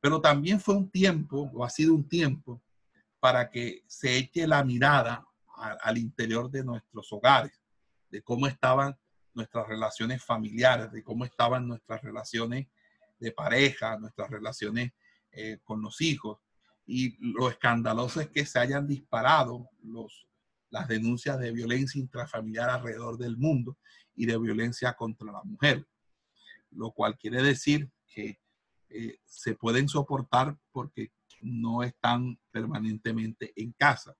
Pero también fue un tiempo, o ha sido un tiempo, para que se eche la mirada al interior de nuestros hogares, de cómo estaban nuestras relaciones familiares, de cómo estaban nuestras relaciones de pareja, nuestras relaciones eh, con los hijos. Y lo escandaloso es que se hayan disparado las denuncias de violencia intrafamiliar alrededor del mundo y de violencia contra la mujer, lo cual quiere decir que eh, se pueden soportar porque no están permanentemente en casa,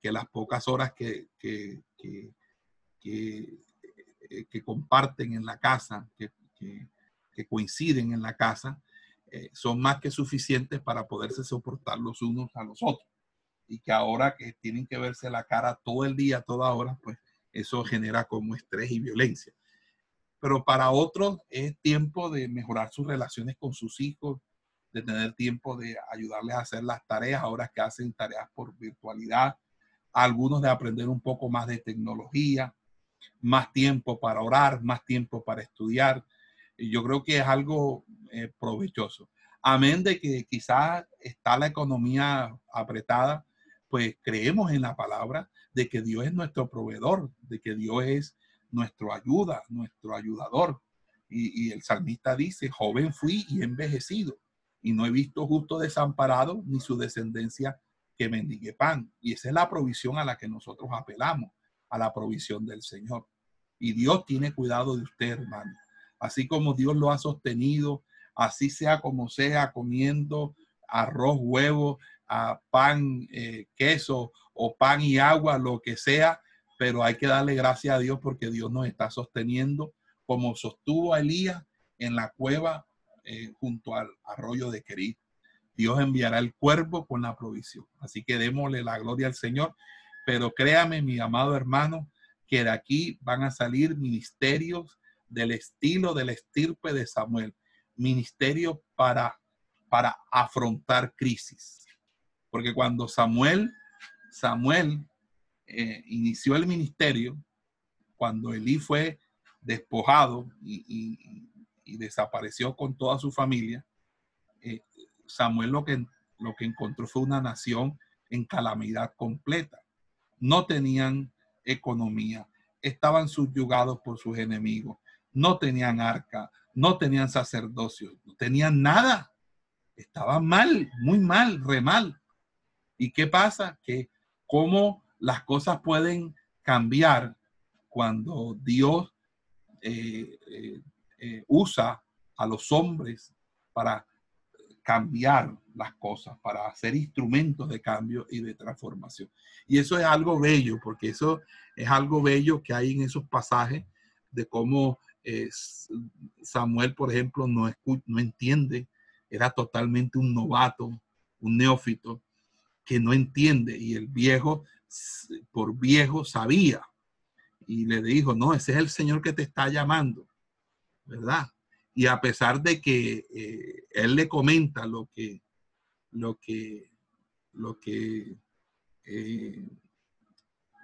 que las pocas horas que, que, que, que, eh, comparten en la casa, que, coinciden en la casa, eh, son más que suficientes para poderse soportar los unos a los otros. Y que ahora que tienen que verse la cara todo el día, toda hora, pues eso genera como estrés y violencia. Pero para otros es tiempo de mejorar sus relaciones con sus hijos, de tener tiempo de ayudarles a hacer las tareas, ahora que hacen tareas por virtualidad, algunos de aprender un poco más de tecnología, más tiempo para orar, más tiempo para estudiar. Yo creo que es algo eh, provechoso. Amén de que quizás está la economía apretada, pues creemos en la palabra de que Dios es nuestro proveedor, de que Dios es nuestro ayuda, nuestro ayudador. Y, y el salmista dice, joven fui y envejecido y no he visto justo desamparado ni su descendencia que mendigue pan. Y esa es la provisión a la que nosotros apelamos, a la provisión del Señor. Y Dios tiene cuidado de usted, hermano. Así como Dios lo ha sostenido, así sea como sea, comiendo arroz, huevo, a pan, eh, queso o pan y agua, lo que sea, pero hay que darle gracias a Dios porque Dios nos está sosteniendo como sostuvo a Elías en la cueva eh, junto al arroyo de Querit. Dios enviará el cuervo con la provisión. Así que démosle la gloria al Señor. Pero créame, mi amado hermano, que de aquí van a salir ministerios del estilo del estirpe de Samuel. Ministerio para, para afrontar crisis. Porque cuando Samuel, Samuel eh, inició el ministerio, cuando Elí fue despojado y, desapareció con toda su familia, eh, Samuel lo que, lo que encontró fue una nación en calamidad completa. No tenían economía, estaban subyugados por sus enemigos, no tenían arca, no tenían sacerdocio, no tenían nada. Estaban mal, muy mal, re mal. ¿Y qué pasa? Que cómo las cosas pueden cambiar cuando Dios eh, eh, eh, usa a los hombres para cambiar las cosas, para hacer instrumentos de cambio y de transformación. Y eso es algo bello, porque eso es algo bello que hay en esos pasajes de cómo Samuel, por ejemplo, no, no entiende, era totalmente un novato, un neófito, que no entiende. Y el viejo, por viejo, sabía. Y le dijo, no, ese es el Señor que te está llamando, ¿verdad? Y a pesar de que eh, él le comenta lo que, lo que, lo que, eh,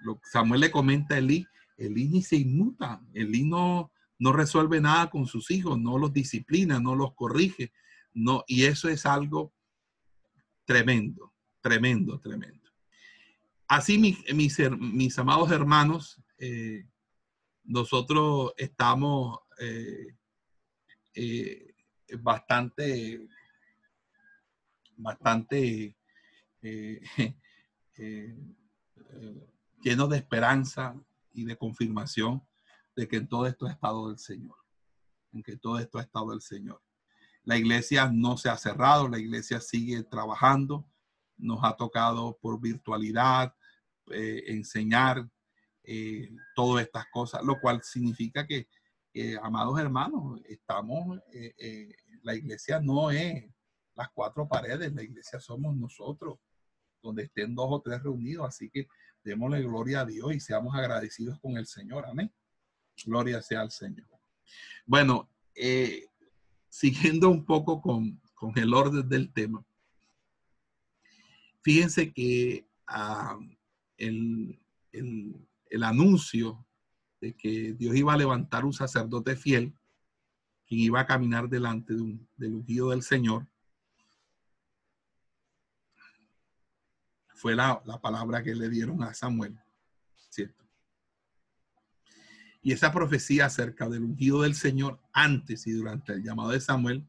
lo Samuel le comenta a Elí, Elí ni se inmuta, Elí no, no resuelve nada con sus hijos, no los disciplina, no los corrige, no, y eso es algo tremendo, tremendo, tremendo. Así, mis, mis, amados hermanos, eh, nosotros estamos eh, eh, bastante, bastante llenos de esperanza y de confirmación de que en todo esto ha estado el Señor, en que todo esto ha estado el Señor. La iglesia no se ha cerrado, la iglesia sigue trabajando, nos ha tocado por virtualidad eh, enseñar eh, todas estas cosas, lo cual significa que, amados hermanos, estamos, eh, la iglesia no es las cuatro paredes, la iglesia somos nosotros, donde estén dos o tres reunidos, así que démosle gloria a Dios y seamos agradecidos con el Señor, amén. Gloria sea al Señor. Bueno, eh, siguiendo un poco con, el orden del tema, fíjense que ah, el, anuncio de que Dios iba a levantar un sacerdote fiel, quien iba a caminar delante de un, del ungido del Señor, fue la, la palabra que le dieron a Samuel, ¿cierto? Y esa profecía acerca del ungido del Señor antes y durante el llamado de Samuel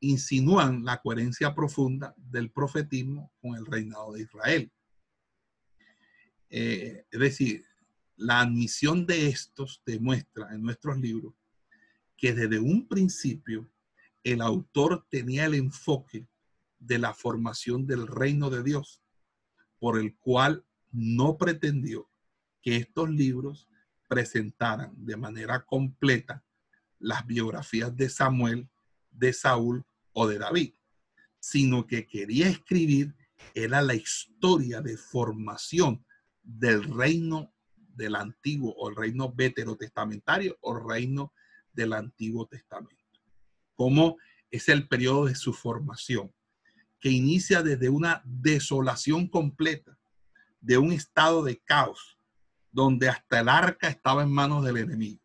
insinúan la coherencia profunda del profetismo con el reinado de Israel. Eh, es decir, la admisión de estos demuestra en nuestros libros que desde un principio el autor tenía el enfoque de la formación del reino de Dios, por el cual no pretendió que estos libros presentaran de manera completa las biografías de Samuel, de Saúl o de David, sino que quería escribir era la historia de formación del reino del antiguo o el reino veterotestamentario o reino del antiguo testamento. Cómo es el periodo de su formación, que inicia desde una desolación completa, de un estado de caos, donde hasta el arca estaba en manos del enemigo.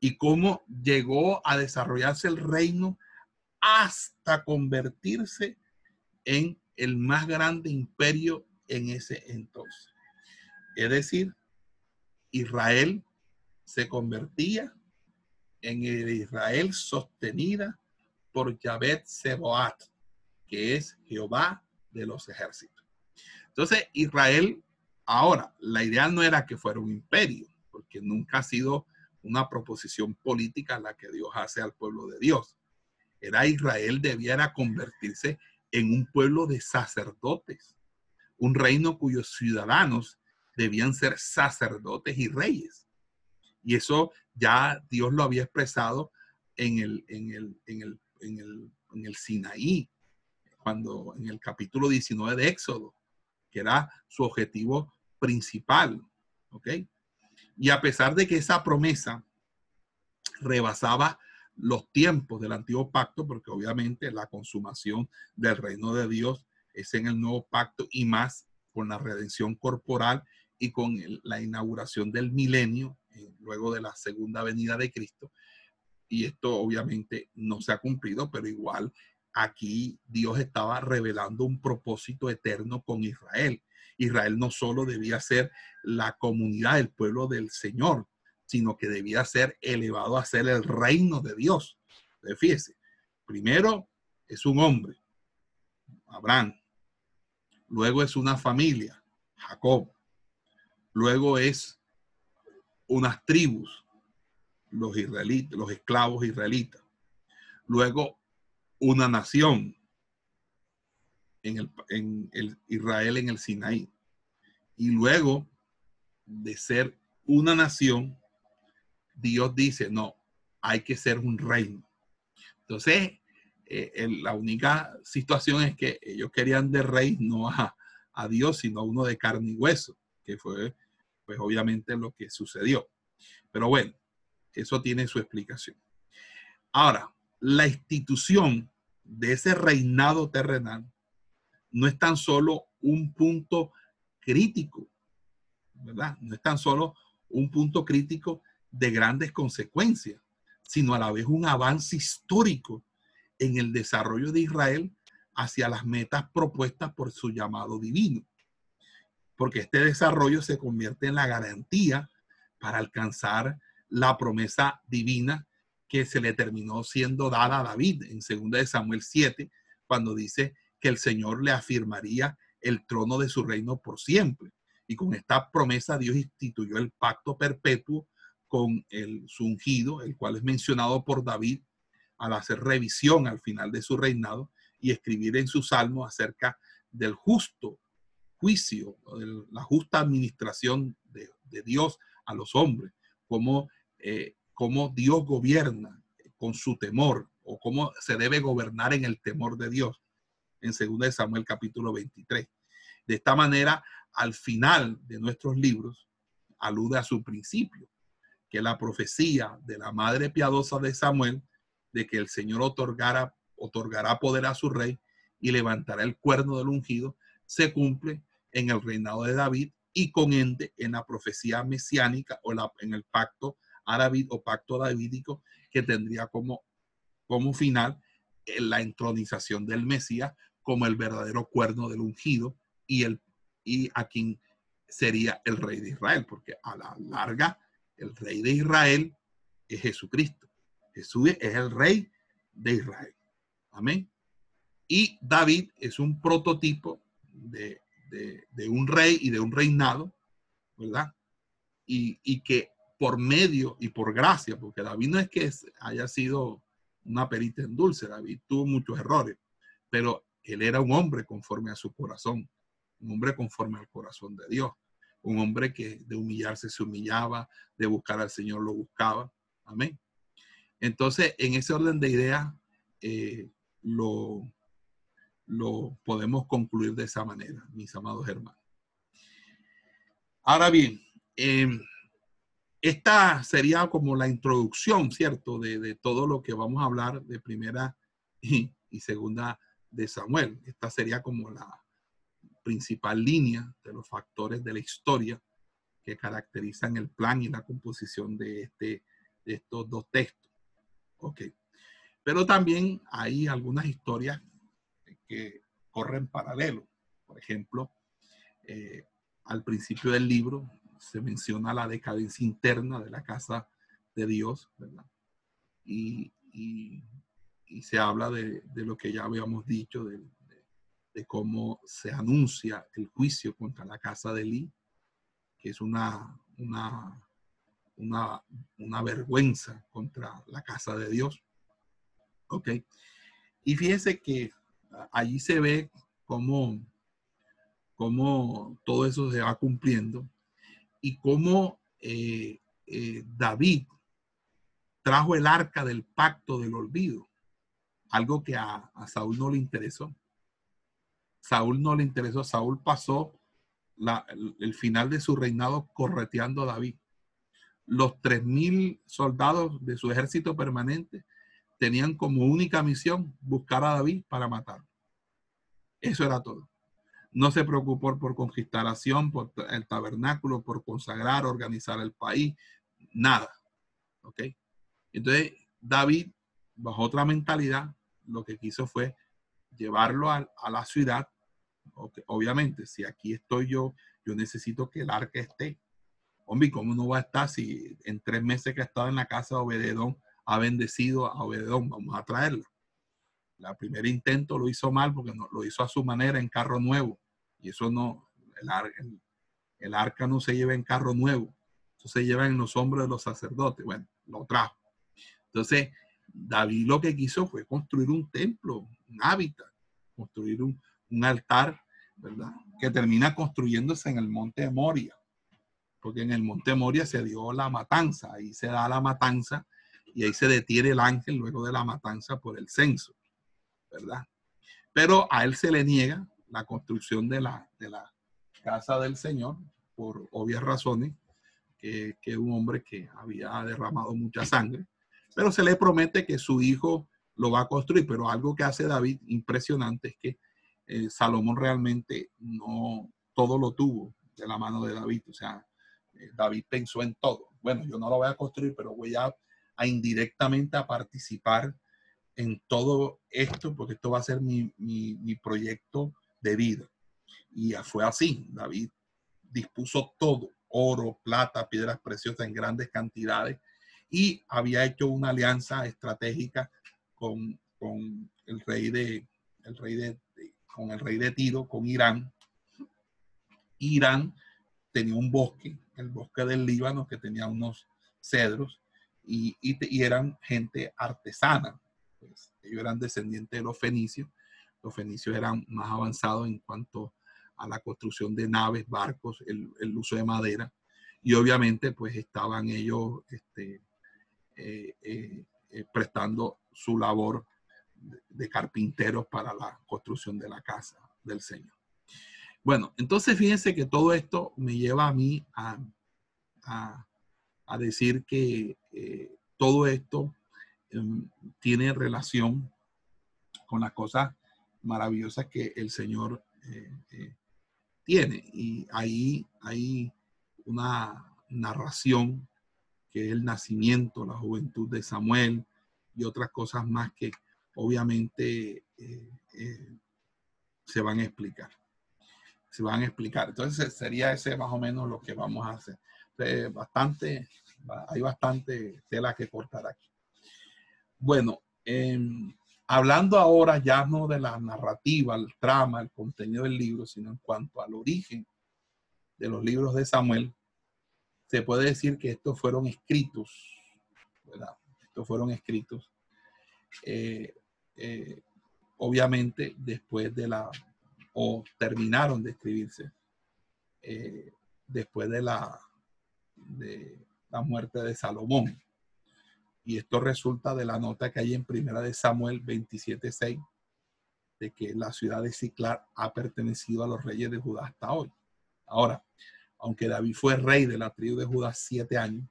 Y cómo llegó a desarrollarse el reino hasta convertirse en el más grande imperio en ese entonces. Es decir, Israel se convertía en el Israel sostenida por Yahvé Seboat, que es Jehová de los ejércitos. Entonces, Israel Ahora, la idea no era que fuera un imperio, porque nunca ha sido una proposición política la que Dios hace al pueblo de Dios. Era Israel debiera convertirse en un pueblo de sacerdotes, un reino cuyos ciudadanos debían ser sacerdotes y reyes. Y eso ya Dios lo había expresado en el, en el, en el, en el, en el Sinaí, cuando en el capítulo 19 de Éxodo, que era su objetivo principal. ¿Ok? Y a pesar de que esa promesa rebasaba los tiempos del antiguo pacto, porque obviamente la consumación del reino de Dios es en el nuevo pacto y más con la redención corporal y con la inauguración del milenio, eh, luego de la segunda venida de Cristo. y esto obviamente no se ha cumplido, pero igual aquí Dios estaba revelando un propósito eterno con Israel. Israel no solo debía ser la comunidad del pueblo del Señor, sino que debía ser elevado a ser el reino de Dios. fíjese, primero es un hombre, Abraham. Luego es una familia, Jacob. Luego es unas tribus, los israelitas, los esclavos israelitas. Luego una nación en el, en el Israel en el Sinaí. Y luego de ser una nación, Dios dice, no, hay que ser un reino. Entonces, eh, la única situación es que ellos querían de rey no a, a, Dios, sino a uno de carne y hueso, que fue, pues obviamente lo que sucedió. Pero bueno, eso tiene su explicación. Ahora, la institución de ese reinado terrenal no es tan solo un punto crítico, ¿verdad? No es tan solo un punto crítico de grandes consecuencias, sino a la vez un avance histórico en el desarrollo de Israel hacia las metas propuestas por su llamado divino. Porque este desarrollo se convierte en la garantía para alcanzar la promesa divina que se le terminó siendo dada a David en 2 de Samuel 7, cuando dice que el Señor le afirmaría el trono de su reino por siempre. Y con esta promesa Dios instituyó el pacto perpetuo con el su ungido, el cual es mencionado por David al hacer revisión al final de su reinado y escribir en su salmo acerca del justo juicio, la justa administración de, Dios a los hombres, cómo, eh, Dios gobierna con su temor o cómo se debe gobernar en el temor de Dios en 2 Samuel capítulo 23. De esta manera, al final de nuestros libros, alude a su principio, que la profecía de la madre piadosa de Samuel de que el Señor otorgara, otorgará poder a su rey y levantará el cuerno del ungido, se cumple en el reinado de David y con ende en la profecía mesiánica o en el pacto árabe o pacto davídico que tendría como, como final la entronización del Mesías como el verdadero cuerno del ungido y, el, y a quien sería el rey de Israel, porque a la larga el rey de Israel es Jesucristo. Jesús es el rey de Israel. Amén. Y David es un prototipo de, un rey y de un reinado, ¿verdad? Y, que por medio y por gracia, porque David no es que haya sido una perita en dulce, David tuvo muchos errores, pero él era un hombre conforme a su corazón, un hombre conforme al corazón de Dios, un hombre que de humillarse se humillaba, de buscar al Señor lo buscaba. Amén. Entonces, en ese orden de ideas, eh, lo, lo podemos concluir de esa manera, mis amados hermanos. Ahora bien, em, esta sería como la introducción, ¿cierto?, de, todo lo que vamos a hablar de primera y, segunda de Samuel. Esta sería como la principal línea de los factores de la historia que caracterizan el plan y la composición de, este, de estos dos textos. Ok. Pero también hay algunas historias que corren paralelo. Por ejemplo, eh, al principio del libro se menciona la decadencia interna de la casa de Dios, ¿verdad? Y, se habla de, lo que ya habíamos dicho, de, cómo se anuncia el juicio contra la casa de Eli, que es una, una una, vergüenza contra la casa de Dios. ¿Ok? Y fíjese que allí se ve cómo, cómo todo eso se va cumpliendo y cómo eh, eh, David trajo el arca del pacto del olvido, algo que a, Saúl no le interesó. Saúl no le interesó, Saúl pasó el final de su reinado correteando a David los 3.000 soldados de su ejército permanente tenían como única misión buscar a David para matarlo. Eso era todo. No se preocupó por conquistar por el tabernáculo, por consagrar, organizar el país, nada. ¿Ok? Entonces, David, bajo otra mentalidad, lo que quiso fue llevarlo a, la ciudad. Obviamente, si aquí estoy yo, yo necesito que el arca esté. Hombre, ¿cómo no va a estar si en tres meses que ha estado en la casa de Obededón ha bendecido a Obededón? Vamos a traerlo. La primer intento lo hizo mal porque no, lo hizo a su manera en carro nuevo. Y eso no, el, arca no se lleva en carro nuevo. Eso se lleva en los hombros de los sacerdotes. Bueno, lo trajo. Entonces, David lo que quiso fue construir un templo, un hábitat, construir un, altar, ¿verdad? Que termina construyéndose en el monte Moria, porque en el monte Moria se dio la matanza, ahí se da la matanza y ahí se detiene el ángel luego de la matanza por el censo, ¿verdad? Pero a él se le niega la construcción de la, de la casa del Señor por obvias razones, que es un hombre que había derramado mucha sangre pero se le promete que su hijo lo va a construir. Pero algo que hace David impresionante es que eh, Salomón realmente no todo lo tuvo de la mano de David. O sea, eh, David pensó en todo. Bueno, yo no lo voy a construir, pero voy a, indirectamente a participar en todo esto, porque esto va a ser mi, mi proyecto de vida. Y fue así. David dispuso todo, oro, plata, piedras preciosas en grandes cantidades y había hecho una alianza estratégica con, el rey de, el rey de, con el rey de Tiro, con Irán. Irán tenía un bosque, el bosque del Líbano, que tenía unos cedros y, eran gente artesana. Pues, ellos eran descendientes de los fenicios. Los fenicios eran más avanzados en cuanto a la construcción de naves, barcos, el, uso de madera. Y obviamente, pues estaban ellos este, eh, eh, eh, prestando su labor de, carpinteros para la construcción de la casa del Señor. Bueno, entonces fíjense que todo esto me lleva a mí a, a, decir que todo esto em, tiene relación con las cosas maravillosas que el Señor tiene. Y ahí hay una narración que es el nacimiento, la juventud de Samuel y otras cosas más que obviamente eh, eh, se van a explicar. Se van a explicar. Entonces sería ese más o menos lo que vamos a hacer. bastante, hay bastante tela que cortar aquí. Bueno, em, hablando ahora ya no de la narrativa, el trama, el contenido del libro, sino en cuanto al origen de los libros de Samuel, se puede decir que estos fueron escritos, ¿verdad? Estos fueron escritos, eh, eh, obviamente después de la, o terminaron de escribirse, eh, después de la, de la muerte de Salomón. Y esto resulta de la nota que hay en primera de Samuel 27.6, de que la ciudad de Ciclar ha pertenecido a los reyes de Judá hasta hoy. Ahora, aunque David fue rey de la tribu de Judá siete años,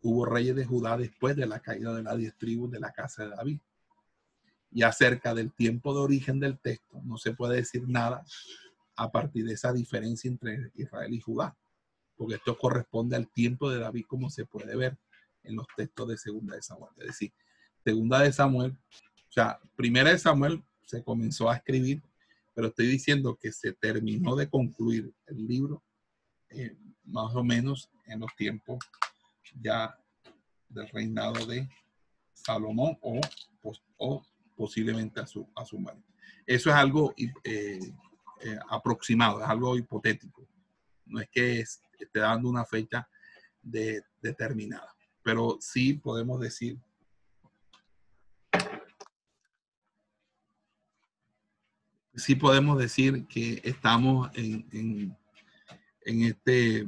hubo reyes de Judá después de la caída de las diez tribus de la casa de David. Y acerca del tiempo de origen del texto, no se puede decir nada a partir de esa diferencia entre Israel y Judá, porque esto corresponde al tiempo de David como se puede ver en los textos de Segunda de Samuel. Es decir, Segunda de Samuel, o sea, Primera de Samuel se comenzó a escribir, pero estoy diciendo que se terminó de concluir el libro eh, más o menos en los tiempos ya del reinado de Salomón o, posiblemente a su, a muerte. Eso es algo eh, eh, aproximado, es algo hipotético. No es que esté dando una fecha de, determinada, pero sí podemos decir sí podemos decir que estamos en, en, este,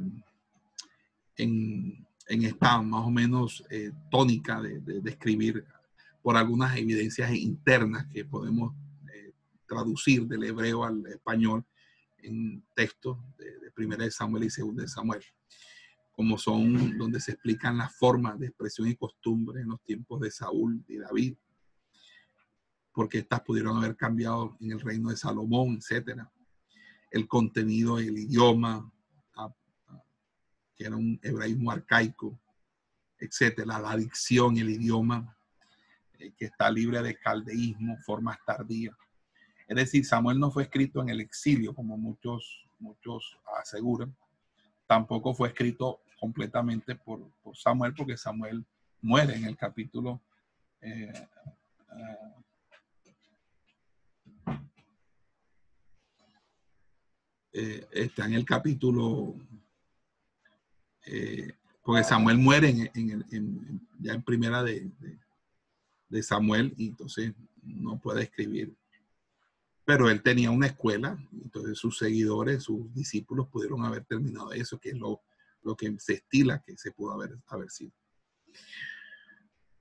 en, en esta más o menos eh, tónica de, de, escribir por algunas evidencias internas que podemos eh, traducir del hebreo al español en textos de, de Primera de Samuel y Segunda de Samuel, como son donde se explican las formas de expresión y costumbre en los tiempos de Saúl y David, porque estas pudieron haber cambiado en el reino de Salomón, etcétera. El contenido, el idioma, que era un hebraísmo arcaico, etcétera, la dicción, el idioma, eh, que está libre de caldeísmo, formas tardías. Es decir, Samuel no fue escrito en el exilio, como muchos, muchos aseguran. Tampoco fue escrito completamente por, Samuel, porque Samuel muere en el capítulo eh, eh, está en el capítulo, eh, porque Samuel muere en, ya en primera de, de, Samuel y entonces no puede escribir. Pero él tenía una escuela, entonces sus seguidores, sus discípulos pudieron haber terminado eso, que es lo, lo que se estila que se pudo haber, haber sido.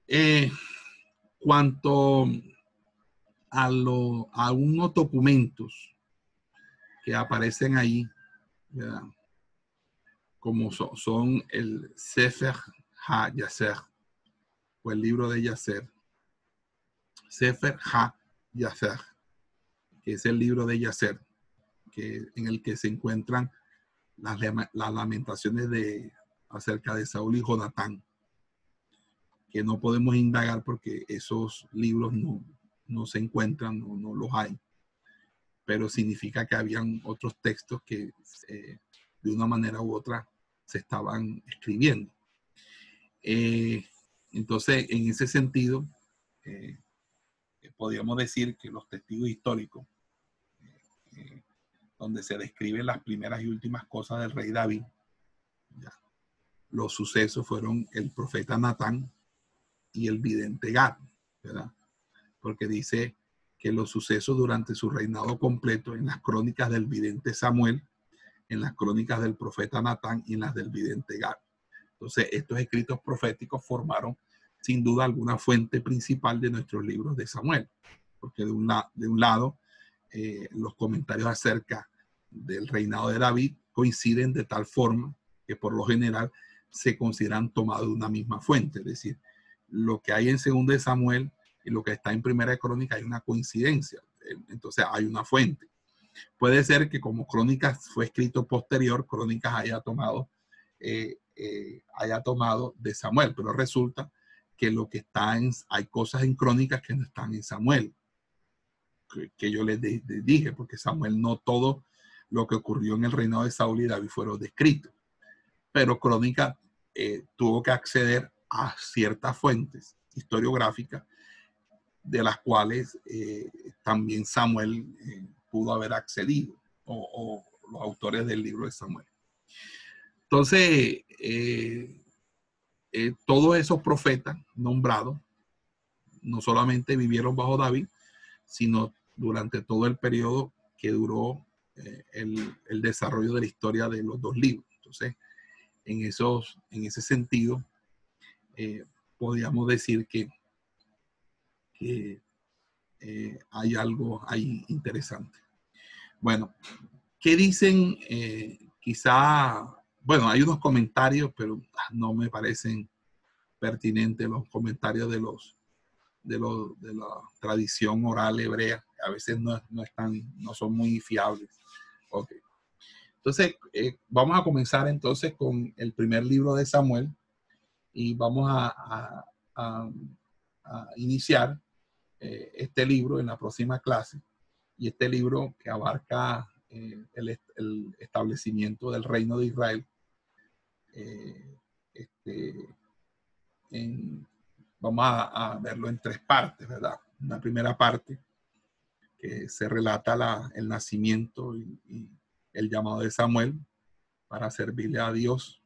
Eh, cuanto a, lo, a unos documentos que aparecen ahí, como son, el Sefer Ha-Yaser, o el libro de Yaser. Sefer Ha-Yaser, que es el libro de Yaser, que, en el que se encuentran las, lamentaciones de, acerca de Saúl y Jonatán, que no podemos indagar porque esos libros no, se encuentran, no, no los hay pero significa que habían otros textos que eh, de una manera u otra se estaban escribiendo. Eh, entonces, en ese sentido, eh, podríamos decir que los testigos históricos, donde se describen las primeras y últimas cosas del rey David, los sucesos fueron el profeta Natán y el vidente Gad, ¿verdad? Porque dice que los sucesos durante su reinado completo en las crónicas del vidente Samuel, en las crónicas del profeta Natán y en las del vidente Gad. Entonces, estos escritos proféticos formaron sin duda alguna fuente principal de nuestros libros de Samuel, porque de un, de un lado, eh, los comentarios acerca del reinado de David coinciden de tal forma que por lo general se consideran tomados de una misma fuente, es decir, lo que hay en 2 de Samuel y lo que está en Primera de Crónica hay una coincidencia. Entonces hay una fuente. Puede ser que como Crónicas fue escrito posterior, Crónicas haya tomado, eh, eh, haya tomado de Samuel, pero resulta que lo que está en, hay cosas en Crónicas que no están en Samuel, que, yo les, dije, porque Samuel no todo lo que ocurrió en el reino de Saúl y David fueron descritos, pero Crónica eh, tuvo que acceder a ciertas fuentes historiográficas de las cuales eh, también Samuel eh, pudo haber accedido, o, los autores del libro de Samuel. Entonces, todos esos profetas nombrados no solamente vivieron bajo David, sino durante todo el periodo que duró el, el, desarrollo de la historia de los dos libros. Entonces, en, esos, en ese sentido, podríamos decir que que eh, hay algo ahí interesante. Bueno, ¿qué dicen? Eh, quizá, bueno, hay unos comentarios, pero no me parecen pertinentes los comentarios de los de, los, de la tradición oral hebrea, a veces no, no, están, no son muy fiables. Okay. Entonces, eh, vamos a comenzar entonces con el primer libro de Samuel y vamos a, a, iniciar eh, este libro en la próxima clase y este libro que abarca eh, el, establecimiento del reino de Israel. Este, vamos a, verlo en tres partes, ¿verdad? Una primera parte que se relata el nacimiento y, el llamado de Samuel para servirle a Dios,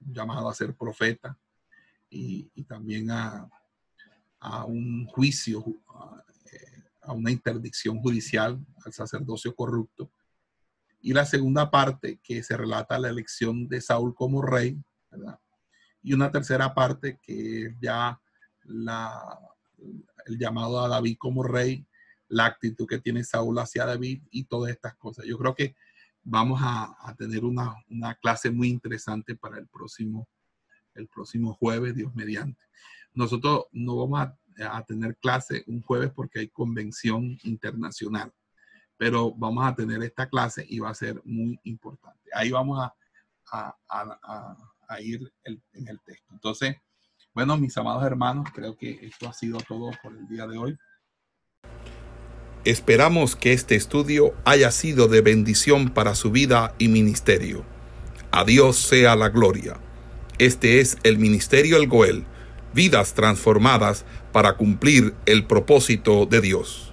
llamado a ser profeta y también a, a un juicio, eh, a una interdicción judicial al sacerdocio corrupto. Y la segunda parte que se relata la elección de Saúl como rey, Y una tercera parte que ya la, el llamado a David como rey, la actitud que tiene Saúl hacia David y todas estas cosas. Yo creo que vamos a, a tener una, una, clase muy interesante para el próximo, el próximo jueves, Dios mediante. Nosotros no vamos a, tener clase un jueves porque hay convención internacional, pero vamos a tener esta clase y va a ser muy importante. Ahí vamos a, ir en el texto. Entonces, Bueno, mis amados hermanos, creo que esto ha sido todo por el día de hoy. Esperamos que este estudio haya sido de bendición para su vida y ministerio. A Dios sea la gloria. Este es el Ministerio El Goel, vidas transformadas para cumplir el propósito de Dios.